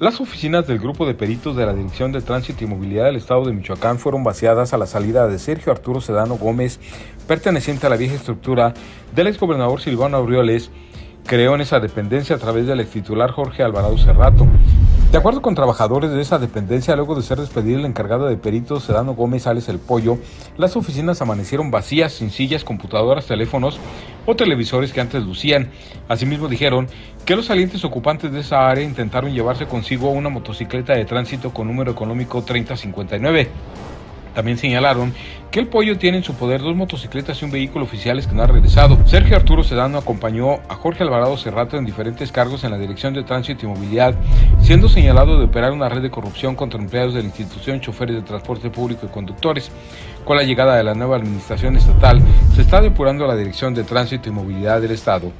[SPEAKER 5] Las oficinas del grupo de peritos de la Dirección de Tránsito y Movilidad del Estado de Michoacán fueron vaciadas a la salida de Sergio Arturo Sedano Gómez, perteneciente a la vieja estructura del exgobernador Silvano Aureoles, creó en esa dependencia a través del extitular Jorge Alvarado Cerrato. De acuerdo con trabajadores de esa dependencia, luego de ser despedido el encargado de peritos Sedano Gómez Alex El Pollo, las oficinas amanecieron vacías, sin sillas, computadoras, teléfonos o televisores que antes lucían. Asimismo dijeron que los salientes ocupantes de esa área intentaron llevarse consigo una motocicleta de tránsito con número económico 3059. También señalaron que el pollo tiene en su poder dos motocicletas y un vehículo oficiales que no ha regresado. Sergio Arturo Sedano acompañó a Jorge Alvarado Cerrato en diferentes cargos en la Dirección de Tránsito y Movilidad, siendo señalado de operar una red de corrupción contra empleados de la institución, choferes de transporte público y conductores. Con la llegada de la nueva administración estatal, se está depurando la Dirección de Tránsito y Movilidad del Estado.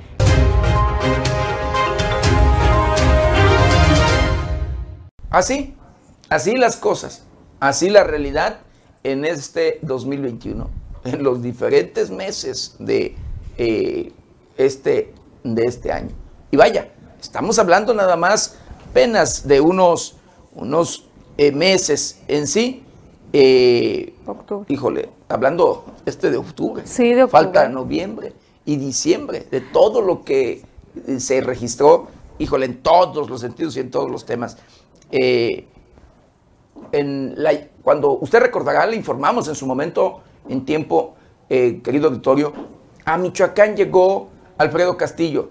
[SPEAKER 1] Así, así las cosas, así la realidad en este 2021, en los diferentes meses de, eh, este, de este año. Y vaya, estamos hablando nada más apenas de unos, unos eh, meses en sí. Eh, híjole, hablando este de octubre,
[SPEAKER 2] sí, de
[SPEAKER 1] octubre. Falta noviembre y diciembre de todo lo que se registró, híjole, en todos los sentidos y en todos los temas. Cuando usted recordará, le informamos en su momento, en tiempo, eh, querido auditorio, a Michoacán llegó Alfredo Castillo.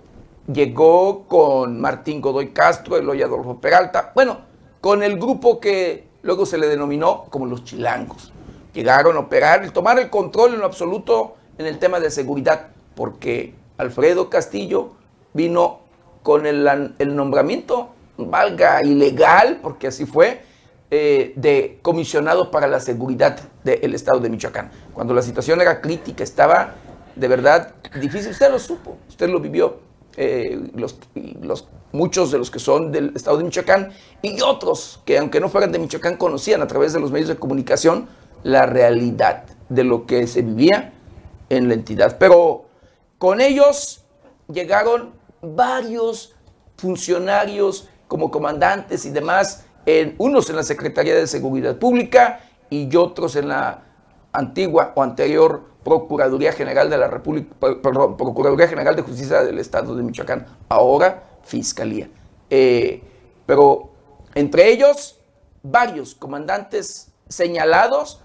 [SPEAKER 1] Llegó con Martín Godoy Castro, Eloy Adolfo Peralta, bueno, con el grupo que luego se le denominó como los chilangos. Llegaron a operar y tomar el control en lo absoluto en el tema de seguridad, porque Alfredo Castillo vino con el, el nombramiento, valga ilegal, porque así fue, eh, de comisionado para la seguridad del estado de Michoacán. Cuando la situación era crítica, estaba de verdad difícil, usted lo supo, usted lo vivió, eh, los, muchos de los que son del estado de Michoacán y otros que aunque no fueran de Michoacán conocían a través de los medios de comunicación la realidad de lo que se vivía en la entidad. Pero con ellos llegaron varios funcionarios como comandantes y demás unos en la Secretaría de Seguridad Pública y otros en la antigua o anterior Procuraduría General de la República, perdón, Procuraduría General de Justicia del Estado de Michoacán, ahora Fiscalía. Eh, pero entre ellos, varios comandantes señalados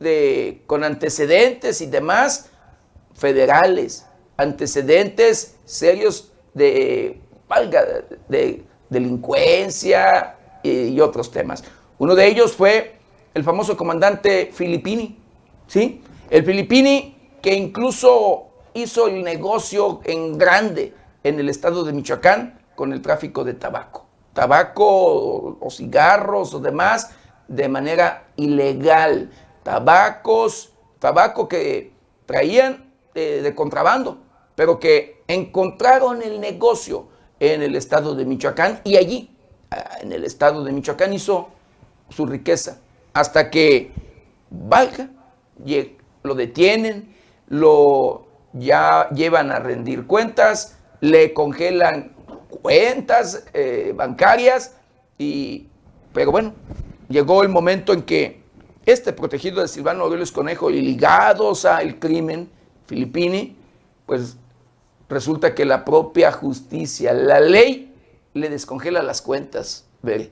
[SPEAKER 1] de, con antecedentes y demás federales, antecedentes serios de, valga, de delincuencia, y otros temas. Uno de ellos fue el famoso comandante Filippini, ¿sí? El Filippini que incluso hizo el negocio en grande en el estado de Michoacán con el tráfico de tabaco. Tabaco o, cigarros o demás de manera ilegal. Tabacos, tabaco que traían eh, de contrabando, pero que encontraron el negocio en el estado de Michoacán y allí en el estado de Michoacán hizo su riqueza hasta que valga, lo detienen, lo ya llevan a rendir cuentas, le congelan cuentas eh, bancarias y, pero bueno, llegó el momento en que este protegido de Silvano Aureoles Conejo y ligados al crimen filipini, pues resulta que la propia justicia, la ley, le descongela las cuentas. Ve.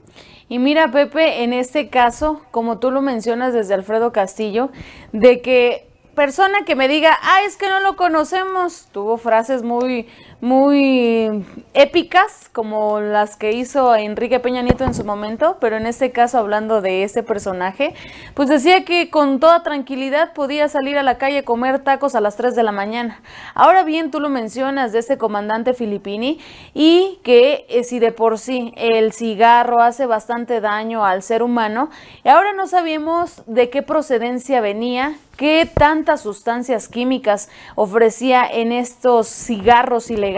[SPEAKER 2] Y mira, Pepe, en este caso, como tú lo mencionas desde Alfredo Castillo, de que persona que me diga, ah, es que no lo conocemos, tuvo frases muy, muy épicas, como las que hizo Enrique Peña Nieto en su momento, pero en este caso, hablando de ese personaje, pues decía que con toda tranquilidad podía salir a la calle a comer tacos a las 3 de la mañana. Ahora bien, tú lo mencionas de este comandante filipini y que eh, si de por sí el cigarro hace bastante daño al ser humano, y ahora no sabíamos de qué procedencia venía, qué tantas sustancias químicas ofrecía en estos cigarros ilegales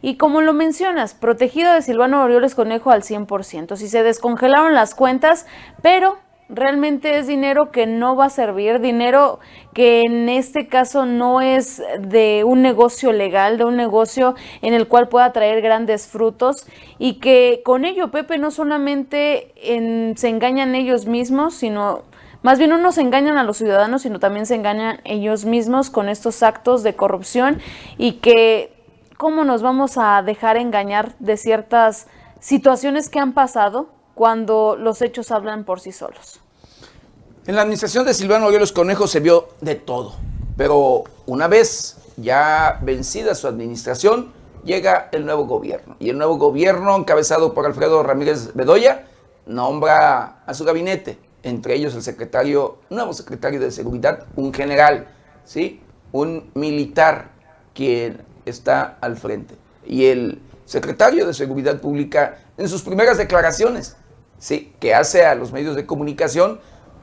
[SPEAKER 2] y como lo mencionas, protegido de Silvano Orioles Conejo al 100%. Si se descongelaron las cuentas, pero realmente es dinero que no va a servir, dinero que en este caso no es de un negocio legal, de un negocio en el cual pueda traer grandes frutos. Y que con ello, Pepe, no solamente se engañan ellos mismos, sino más bien no nos engañan a los ciudadanos, sino también se engañan ellos mismos con estos actos de corrupción. Y que cómo nos vamos a dejar engañar de ciertas situaciones que han pasado cuando los hechos hablan por sí solos.
[SPEAKER 1] En la administración de Silvano los Conejo se vio de todo, pero una vez ya vencida su administración, llega el nuevo gobierno. Y el nuevo gobierno, encabezado por Alfredo Ramírez Bedoya, nombra a su gabinete entre ellos el secretario, nuevo secretario de Seguridad, un general, ¿sí? un militar quien está al frente. Y el secretario de Seguridad Pública, en sus primeras declaraciones, ¿sí? que hace a los medios de comunicación,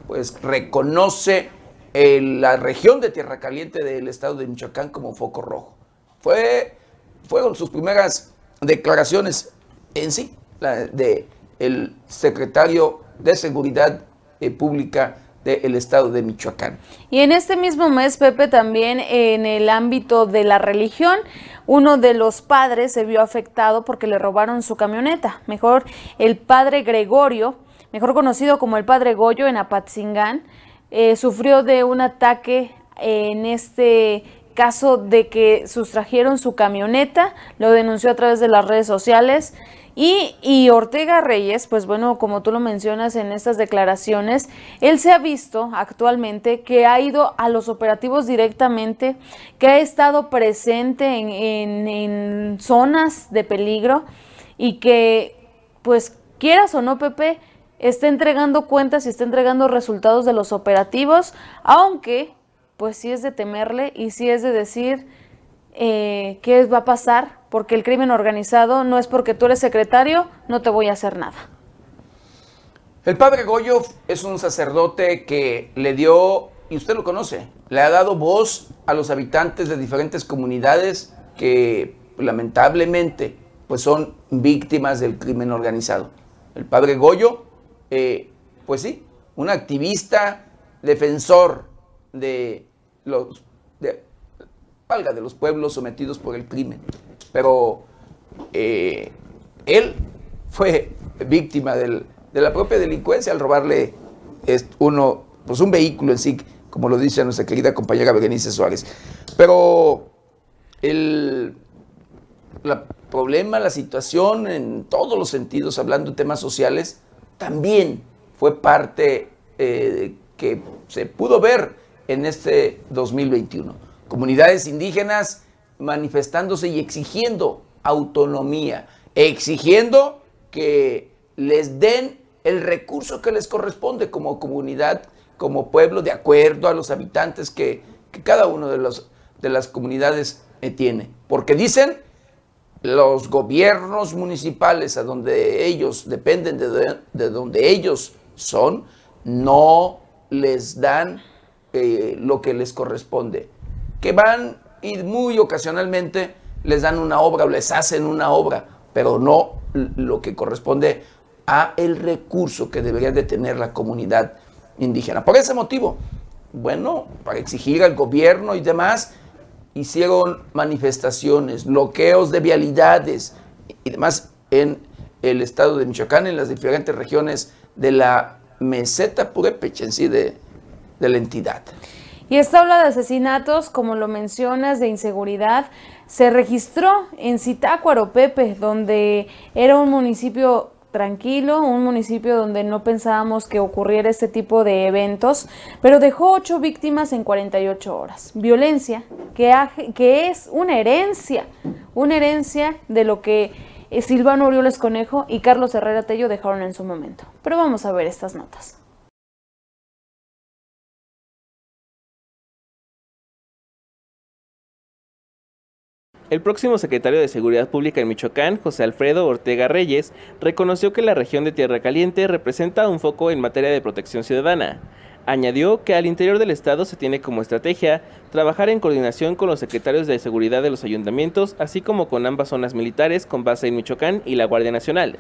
[SPEAKER 1] pues reconoce la región de Tierra Caliente del estado de Michoacán como foco rojo. Fue, fueron sus primeras declaraciones en sí, de el secretario de Seguridad eh, pública del estado de Michoacán.
[SPEAKER 2] Y en este mismo mes, Pepe, también en el ámbito de la religión, uno de los padres se vio afectado porque le robaron su camioneta. Mejor el padre Gregorio, mejor conocido como el padre Goyo en Apatzingán, eh, sufrió de un ataque en este caso de que sustrajeron su camioneta, lo denunció a través de las redes sociales Y, Ortega Reyes, pues bueno, como tú lo mencionas en estas declaraciones, él se ha visto actualmente que ha ido a los operativos directamente, que ha estado presente en, zonas de peligro y que, pues quieras o no, Pepe, está entregando cuentas y está entregando resultados de los operativos, aunque pues sí es de temerle y sí es de decir eh, qué va a pasar porque el crimen organizado no es porque tú eres secretario, no te voy a hacer nada.
[SPEAKER 1] El padre Goyo es un sacerdote que le dio, y usted lo conoce, le ha dado voz a los habitantes de diferentes comunidades que lamentablemente pues son víctimas del crimen organizado. El padre Goyo, eh, pues sí, un activista, defensor de los, valga, de los pueblos sometidos por el crimen pero eh, él fue víctima de la propia delincuencia al robarle uno, pues un vehículo en sí, como lo dice nuestra querida compañera Berenice Suárez. Pero el problema, la situación en todos los sentidos, hablando de temas sociales, también fue parte eh, que se pudo ver en este 2021. Comunidades indígenas manifestándose y exigiendo autonomía, exigiendo que les den el recurso que les corresponde como comunidad, como pueblo, de acuerdo a los habitantes que, cada uno de, de las comunidades eh, tiene. Porque dicen los gobiernos municipales a donde ellos dependen de, de donde ellos son, no les dan eh, lo que les corresponde. Que van y muy ocasionalmente les dan una obra o les hacen una obra, pero no lo que corresponde a el recurso que debería de tener la comunidad indígena. Por ese motivo, bueno, para exigir al gobierno y demás, hicieron manifestaciones, bloqueos de vialidades y demás en el estado de Michoacán, en las diferentes regiones de la meseta purépecha en sí de, de la entidad.
[SPEAKER 2] Y esta ola de asesinatos, como lo mencionas, de inseguridad, se registró en Zitácuaro, Pepe, donde era un municipio tranquilo, un municipio donde no pensábamos que ocurriera este tipo de eventos, pero dejó ocho víctimas en 48 horas. Violencia que, que es una herencia, una herencia de lo que Silvano Orioles Conejo y Carlos Herrera Tello dejaron en su momento. Pero vamos a ver estas notas.
[SPEAKER 6] El próximo secretario de Seguridad Pública en Michoacán, José Alfredo Ortega Reyes, reconoció que la región de Tierra Caliente representa un foco en materia de protección ciudadana. Añadió que al interior del Estado se tiene como estrategia trabajar en coordinación con los secretarios de seguridad de los ayuntamientos, así como con ambas zonas militares con base en Michoacán y la Guardia Nacional.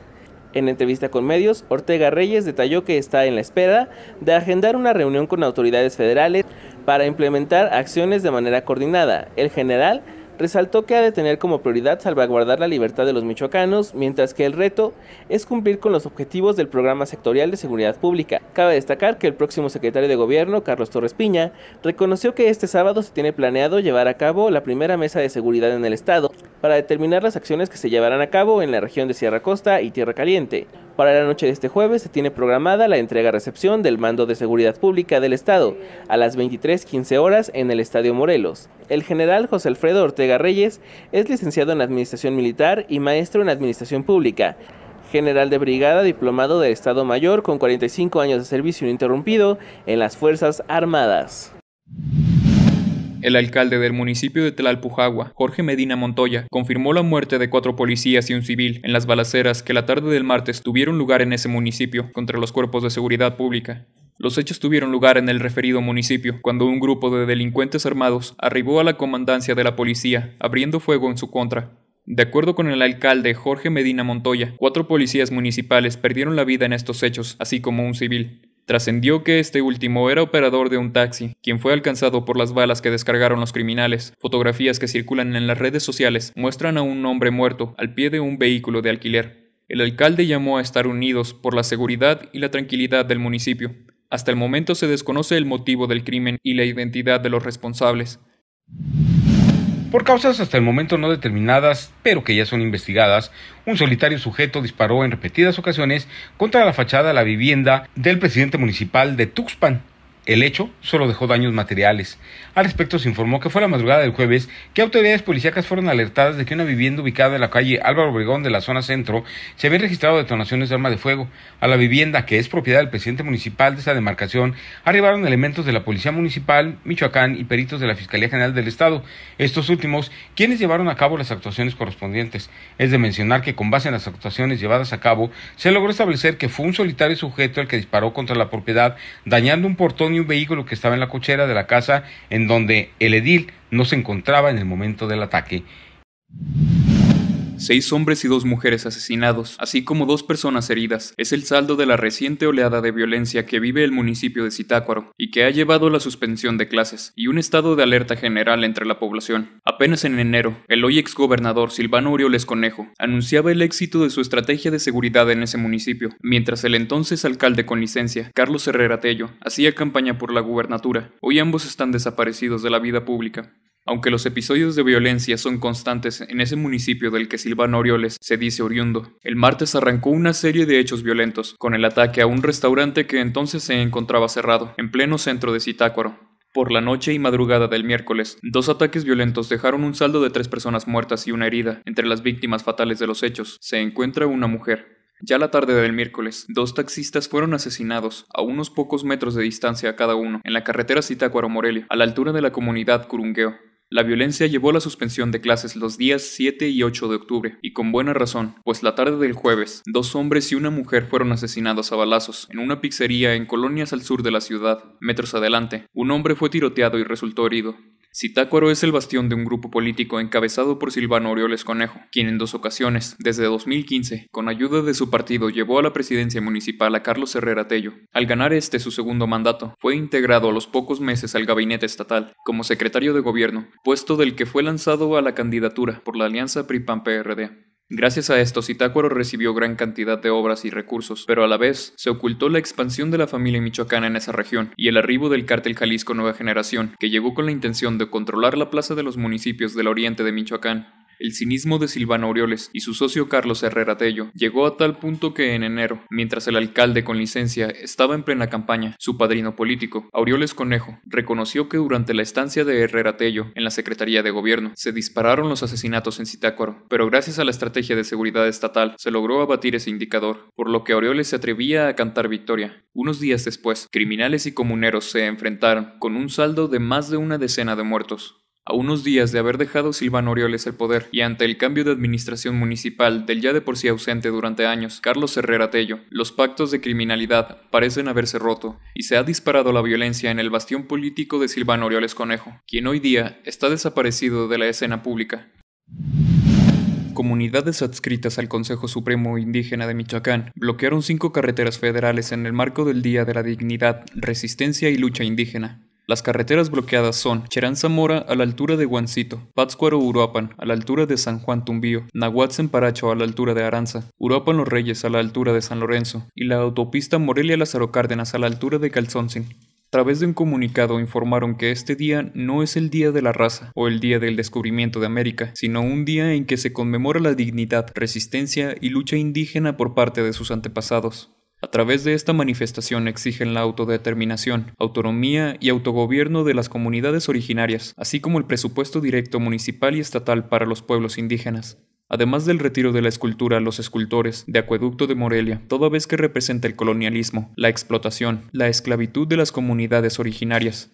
[SPEAKER 6] En entrevista con medios, Ortega Reyes detalló que está en la espera de agendar una reunión con autoridades federales para implementar acciones de manera coordinada. El general resaltó que ha de tener como prioridad salvaguardar la libertad de los michoacanos, mientras que el reto es cumplir con los objetivos del programa sectorial de seguridad pública. Cabe destacar que el próximo secretario de Gobierno, Carlos Torres Piña, reconoció que este sábado se tiene planeado llevar a cabo la primera mesa de seguridad en el Estado para determinar las acciones que se llevarán a cabo en la región de Sierra Costa y Tierra Caliente. Para la noche de este jueves se tiene programada la entrega-recepción del Mando de Seguridad Pública del Estado a las 23.15 horas en el Estadio Morelos. El general José Alfredo Ortega Reyes es licenciado en Administración Militar y maestro en Administración Pública general de brigada diplomado de Estado Mayor con 45 años de servicio ininterrumpido en las Fuerzas Armadas.
[SPEAKER 3] El alcalde del municipio de Tlalpujagua, Jorge Medina Montoya, confirmó la muerte de cuatro policías y un civil en las balaceras que la tarde del martes tuvieron lugar en ese municipio contra los cuerpos de seguridad pública. Los hechos tuvieron lugar en el referido municipio, cuando un grupo de delincuentes armados arribó a la comandancia de la policía, abriendo fuego en su contra. De acuerdo con el alcalde Jorge Medina Montoya, cuatro policías municipales perdieron la vida en estos hechos, así como un civil. Trascendió que este último era operador de un taxi, quien fue alcanzado por las balas que descargaron los criminales. Fotografías que circulan en las redes sociales muestran a un hombre muerto al pie de un vehículo de alquiler. El alcalde llamó a estar unidos por la seguridad y la tranquilidad del municipio. Hasta el momento se desconoce el motivo del crimen y la identidad de los responsables.
[SPEAKER 5] Por causas hasta el momento no determinadas, pero que ya son investigadas, un solitario sujeto disparó en repetidas ocasiones contra la fachada de la vivienda del presidente municipal de Tuxpan, el hecho solo dejó daños materiales. Al respecto se informó que fue la madrugada del jueves que autoridades policíacas fueron alertadas de que una vivienda ubicada en la calle Álvaro Obregón de la zona centro se había registrado detonaciones de arma de fuego. A la vivienda, que es propiedad del presidente municipal de esa demarcación, arribaron elementos de la Policía Municipal, Michoacán y peritos de la Fiscalía General del Estado. Estos últimos, quienes llevaron a cabo las actuaciones correspondientes. Es de mencionar que con base en las actuaciones llevadas a cabo, se logró establecer que fue un solitario sujeto el que disparó contra la propiedad, dañando un portón y un vehículo que estaba en la cochera de la casa en donde el edil no se encontraba en el momento del ataque
[SPEAKER 3] seis hombres y dos mujeres asesinados, así como dos personas heridas. Es el saldo de la reciente oleada de violencia que vive el municipio de Zitácuaro y que ha llevado a la suspensión de clases y un estado de alerta general entre la población. Apenas en enero, el hoy exgobernador Silvano Orioles Conejo anunciaba el éxito de su estrategia de seguridad en ese municipio, mientras el entonces alcalde con licencia, Carlos Herrera Tello, hacía campaña por la gubernatura. Hoy ambos están desaparecidos de la vida pública. Aunque los episodios de violencia son constantes en ese municipio del que Silvano Orioles se dice oriundo, el martes arrancó una serie de hechos violentos, con el ataque a un restaurante que entonces se encontraba cerrado, en pleno centro de Zitácuaro. Por la noche y madrugada del miércoles, dos ataques violentos dejaron un saldo de tres personas muertas y una herida. Entre las víctimas fatales de los hechos se encuentra una mujer. Ya la tarde del miércoles, dos taxistas fueron asesinados a unos pocos metros de distancia cada uno en la carretera Zitácuaro-Morelia, a la altura de la comunidad Curungueo. La violencia llevó a la suspensión de clases los días 7 y 8 de octubre, y con buena razón, pues la tarde del jueves, dos hombres y una mujer fueron asesinados a balazos en una pizzería en colonias al sur de la ciudad. Metros adelante, un hombre fue tiroteado y resultó herido. Zitácuaro es el bastión de un grupo político encabezado por Silvano Orioles Conejo, quien en dos ocasiones, desde 2015, con ayuda de su partido, llevó a la presidencia municipal a Carlos Herrera Tello. Al ganar este su segundo mandato, fue integrado a los pocos meses al gabinete estatal como secretario de gobierno, puesto del que fue lanzado a la candidatura por la alianza PRI-PAN-PRD. Gracias a esto, Zitácuaro recibió gran cantidad de obras y recursos, pero a la vez se ocultó la expansión de la familia michoacana en esa región y el arribo del cártel Jalisco Nueva Generación, que llegó con la intención de controlar la plaza de los municipios del oriente de Michoacán. El cinismo de Silvano Orioles y su socio Carlos Herrera Tello llegó a tal punto que en enero, mientras el alcalde con licencia estaba en plena campaña, su padrino político, Aureoles Conejo, reconoció que durante la estancia de Herrera Tello en la Secretaría de Gobierno se dispararon los asesinatos en Zitácuaro, pero gracias a la estrategia de seguridad estatal se logró abatir ese indicador, por lo que Aureoles se atrevía a cantar victoria. Unos días después, criminales y comuneros se enfrentaron con un saldo de más de una decena de muertos. A unos días de haber dejado Silvano Orioles el poder y ante el cambio de administración municipal del ya de por sí ausente durante años Carlos Herrera Tello, los pactos de criminalidad parecen haberse roto y se ha disparado la violencia en el bastión político de Silvano Orioles Conejo, quien hoy día está desaparecido de la escena pública. Comunidades adscritas al Consejo Supremo Indígena de Michoacán bloquearon cinco carreteras federales en el marco del Día de la Dignidad, Resistencia y Lucha Indígena. Las carreteras bloqueadas son Cherán Zamora a la altura de Guancito, Pátzcuaro Uruapan a la altura de San Juan Tumbío, Nahuatzen Paracho a la altura de Aranza, Uruapan Los Reyes a la altura de San Lorenzo y la autopista Morelia Lázaro Cárdenas a la altura de Calzoncin. A través de un comunicado informaron que este día no es el Día de la Raza o el Día del Descubrimiento de América, sino un día en que se conmemora la dignidad, resistencia y lucha indígena por parte de sus antepasados. A través de esta manifestación exigen la autodeterminación, autonomía y autogobierno de las comunidades originarias, así como el presupuesto directo municipal y estatal para los pueblos indígenas. Además del retiro de la escultura a los escultores de Acueducto de Morelia, toda vez que representa el colonialismo, la explotación, la esclavitud de las comunidades originarias.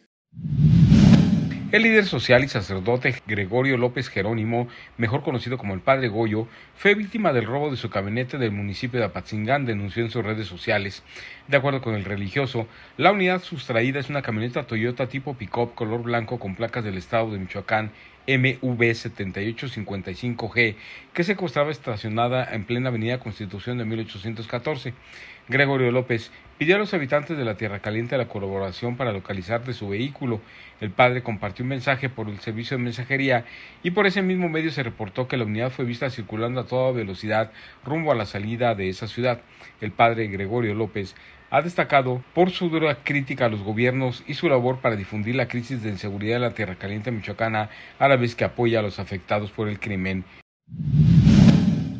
[SPEAKER 5] El líder social y sacerdote Gregorio López Jerónimo, mejor conocido como el Padre Goyo, fue víctima del robo de su camioneta del municipio de Apatzingán, denunció en sus redes sociales. De acuerdo con el religioso, la unidad sustraída es una camioneta Toyota tipo pick-up color blanco con placas del estado de Michoacán MV7855G, que se encontraba estacionada en plena avenida Constitución de 1814. Gregorio López pidió a los habitantes de la Tierra Caliente la colaboración para localizar de su vehículo. El padre compartió un mensaje por el servicio de mensajería y por ese mismo medio se reportó que la unidad fue vista circulando a toda velocidad rumbo a la salida de esa ciudad. El padre Gregorio López ha destacado por su dura crítica a los gobiernos y su labor para difundir la crisis de inseguridad de la Tierra Caliente michoacana, a la vez que apoya a los afectados por el crimen.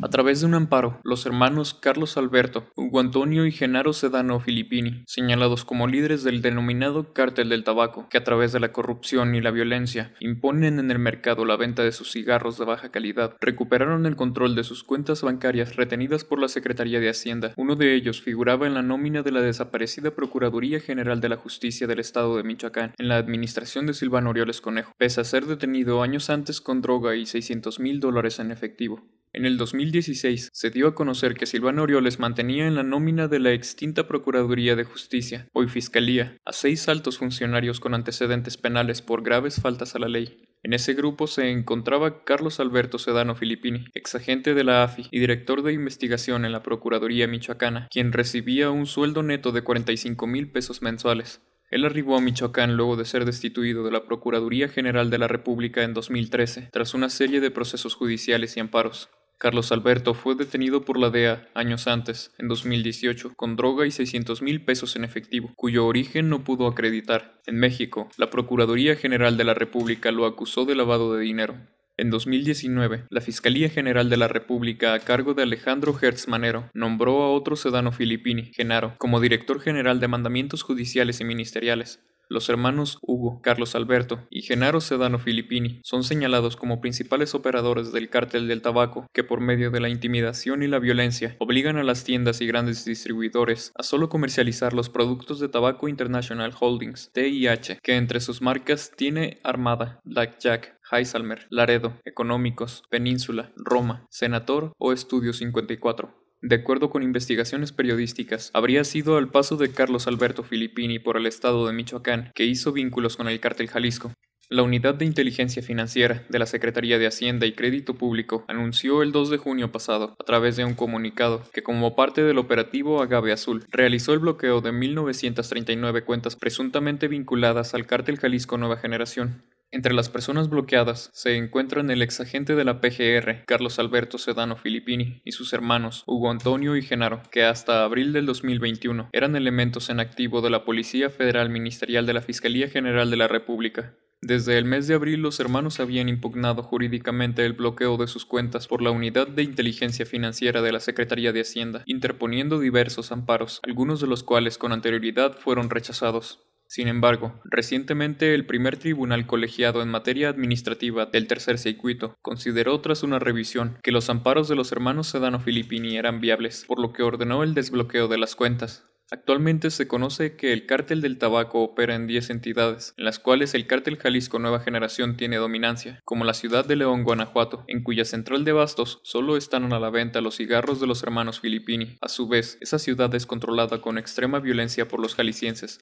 [SPEAKER 3] A través de un amparo, los hermanos Carlos Alberto, Hugo Antonio y Genaro Sedano Filippini, señalados como líderes del denominado cártel del tabaco, que a través de la corrupción y la violencia imponen en el mercado la venta de sus cigarros de baja calidad, recuperaron el control de sus cuentas bancarias retenidas por la Secretaría de Hacienda. Uno de ellos figuraba en la nómina de la desaparecida Procuraduría General de la Justicia del Estado de Michoacán, en la administración de Silvano Orioles Conejo, pese a ser detenido años antes con droga y 600 mil dólares en efectivo. En el 2016 se dio a conocer que Silvano Orioles mantenía en la nómina de la extinta Procuraduría de Justicia, hoy Fiscalía, a seis altos funcionarios con antecedentes penales por graves faltas a la ley. En ese grupo se encontraba Carlos Alberto Sedano Filippini, exagente de la AFI y director de investigación en la Procuraduría Michoacana, quien recibía un sueldo neto de 45 mil pesos mensuales. Él arribó a Michoacán luego de ser destituido de la Procuraduría General de la República en 2013, tras una serie de procesos judiciales y amparos. Carlos Alberto fue detenido por la DEA años antes, en 2018, con droga y 600 mil pesos en efectivo, cuyo origen no pudo acreditar. En México, la Procuraduría General de la República lo acusó de lavado de dinero. En 2019, la Fiscalía General de la República, a cargo de Alejandro Hertz Manero, nombró a otro sedano filipini, Genaro, como director general de mandamientos judiciales y ministeriales. Los hermanos Hugo, Carlos Alberto y Genaro Sedano Filippini son señalados como principales operadores del cártel del tabaco que por medio de la intimidación y la violencia obligan a las tiendas y grandes distribuidores a solo comercializar los productos de Tabaco International Holdings, TIH, que entre sus marcas tiene Armada, Blackjack, Heisalmer, Laredo, Económicos, Península, Roma, Senator o Estudio 54. De acuerdo con investigaciones periodísticas, habría sido al paso de Carlos Alberto Filippini por el estado de Michoacán que hizo vínculos con el cártel Jalisco. La Unidad de Inteligencia Financiera de la Secretaría de Hacienda y Crédito Público anunció el 2 de junio pasado, a través de un comunicado, que como parte del operativo Agave Azul, realizó el bloqueo de 1.939 cuentas presuntamente vinculadas al cártel Jalisco Nueva Generación. Entre las personas bloqueadas se encuentran el exagente de la PGR, Carlos Alberto Sedano Filippini, y sus hermanos, Hugo Antonio y Genaro, que hasta abril del 2021 eran elementos en activo de la Policía Federal Ministerial de la Fiscalía General de la República. Desde el mes de abril los hermanos habían impugnado jurídicamente el bloqueo de sus cuentas por la Unidad de Inteligencia Financiera de la Secretaría de Hacienda, interponiendo diversos amparos, algunos de los cuales con anterioridad fueron rechazados. Sin embargo, recientemente el primer tribunal colegiado en materia administrativa del tercer circuito consideró tras una revisión que los amparos de los hermanos Sedano Filippini eran viables, por lo que ordenó el desbloqueo de las cuentas. Actualmente se conoce que el cártel del tabaco opera en 10 entidades, en las cuales el cártel Jalisco Nueva Generación tiene dominancia, como la ciudad de León, Guanajuato, en cuya central de bastos solo están a la venta los cigarros de los hermanos Filippini. A su vez, esa ciudad es controlada con extrema violencia por los jaliscienses.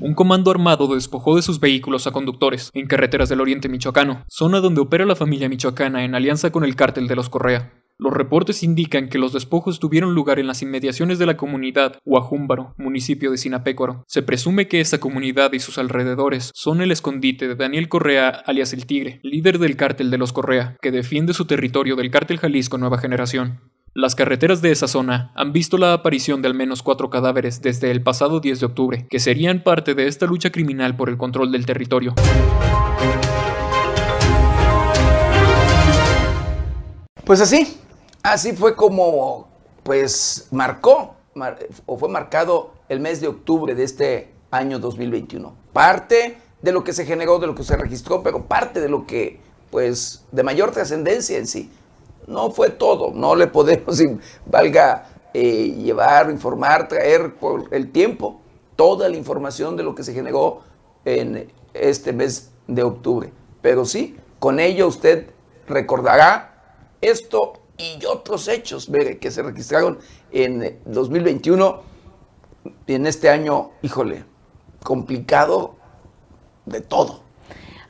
[SPEAKER 3] Un comando armado despojó de sus vehículos a conductores en carreteras del oriente michoacano, zona donde opera la familia michoacana en alianza con el cártel de los Correa. Los reportes indican que los despojos tuvieron lugar en las inmediaciones de la comunidad Huajúmbaro, municipio de Sinapécuaro. Se presume que esa comunidad y sus alrededores son el escondite de Daniel Correa, alias el Tigre, líder del cártel de los Correa, que defiende su territorio del cártel Jalisco Nueva Generación. Las carreteras de esa zona han visto la aparición de al menos cuatro cadáveres desde el pasado 10 de octubre, que serían parte de esta lucha criminal por el control del territorio.
[SPEAKER 1] Pues así, así fue como pues marcó o fue marcado el mes de octubre de este año 2021. Parte de lo que se generó, de lo que se registró, pero parte de lo que pues de mayor trascendencia en sí no fue todo, no le podemos, valga, eh, llevar, informar, traer por el tiempo toda la información de lo que se generó en este mes de octubre. Pero sí, con ello usted recordará esto y otros hechos que se registraron en 2021 y en este año, híjole, complicado de todo.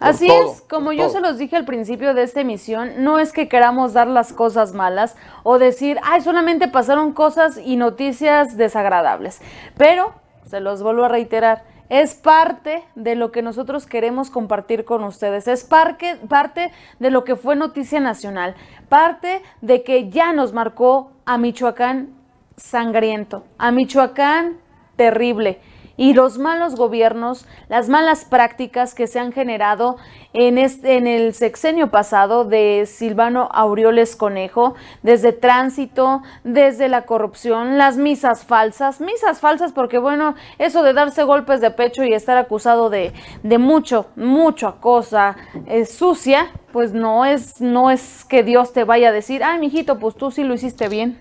[SPEAKER 2] Así es, como yo se los dije al principio de esta emisión, no es que queramos dar las cosas malas o decir, ay, solamente pasaron cosas y noticias desagradables. Pero, se los vuelvo a reiterar, es parte de lo que nosotros queremos compartir con ustedes, es parte, parte de lo que fue noticia nacional, parte de que ya nos marcó a Michoacán sangriento. A Michoacán, terrible y los malos gobiernos, las malas prácticas que se han generado en, este, en el sexenio pasado de Silvano Aureoles Conejo, desde tránsito, desde la corrupción, las misas falsas, misas falsas porque bueno, eso de darse golpes de pecho y estar acusado de, de mucho, mucha cosa eh, sucia, pues no es, no es que Dios te vaya a decir, ay, mijito, pues tú sí lo hiciste bien.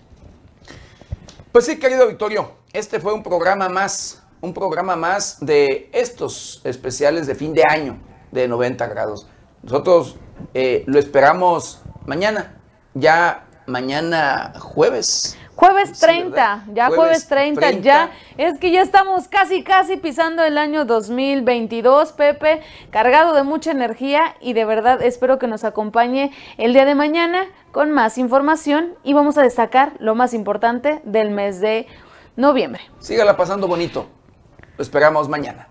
[SPEAKER 1] Pues sí, querido Victorio, este fue un programa más un programa más de estos especiales de fin de año de 90 grados. Nosotros eh, lo esperamos mañana, ya mañana jueves.
[SPEAKER 2] Jueves 30, ya jueves, 30, ya. Es que ya estamos casi, casi pisando el año 2022, Pepe, cargado de mucha energía y de verdad espero que nos acompañe el día de mañana con más información y vamos a destacar lo más importante del mes de noviembre.
[SPEAKER 1] Sígala pasando bonito. Lo esperamos mañana.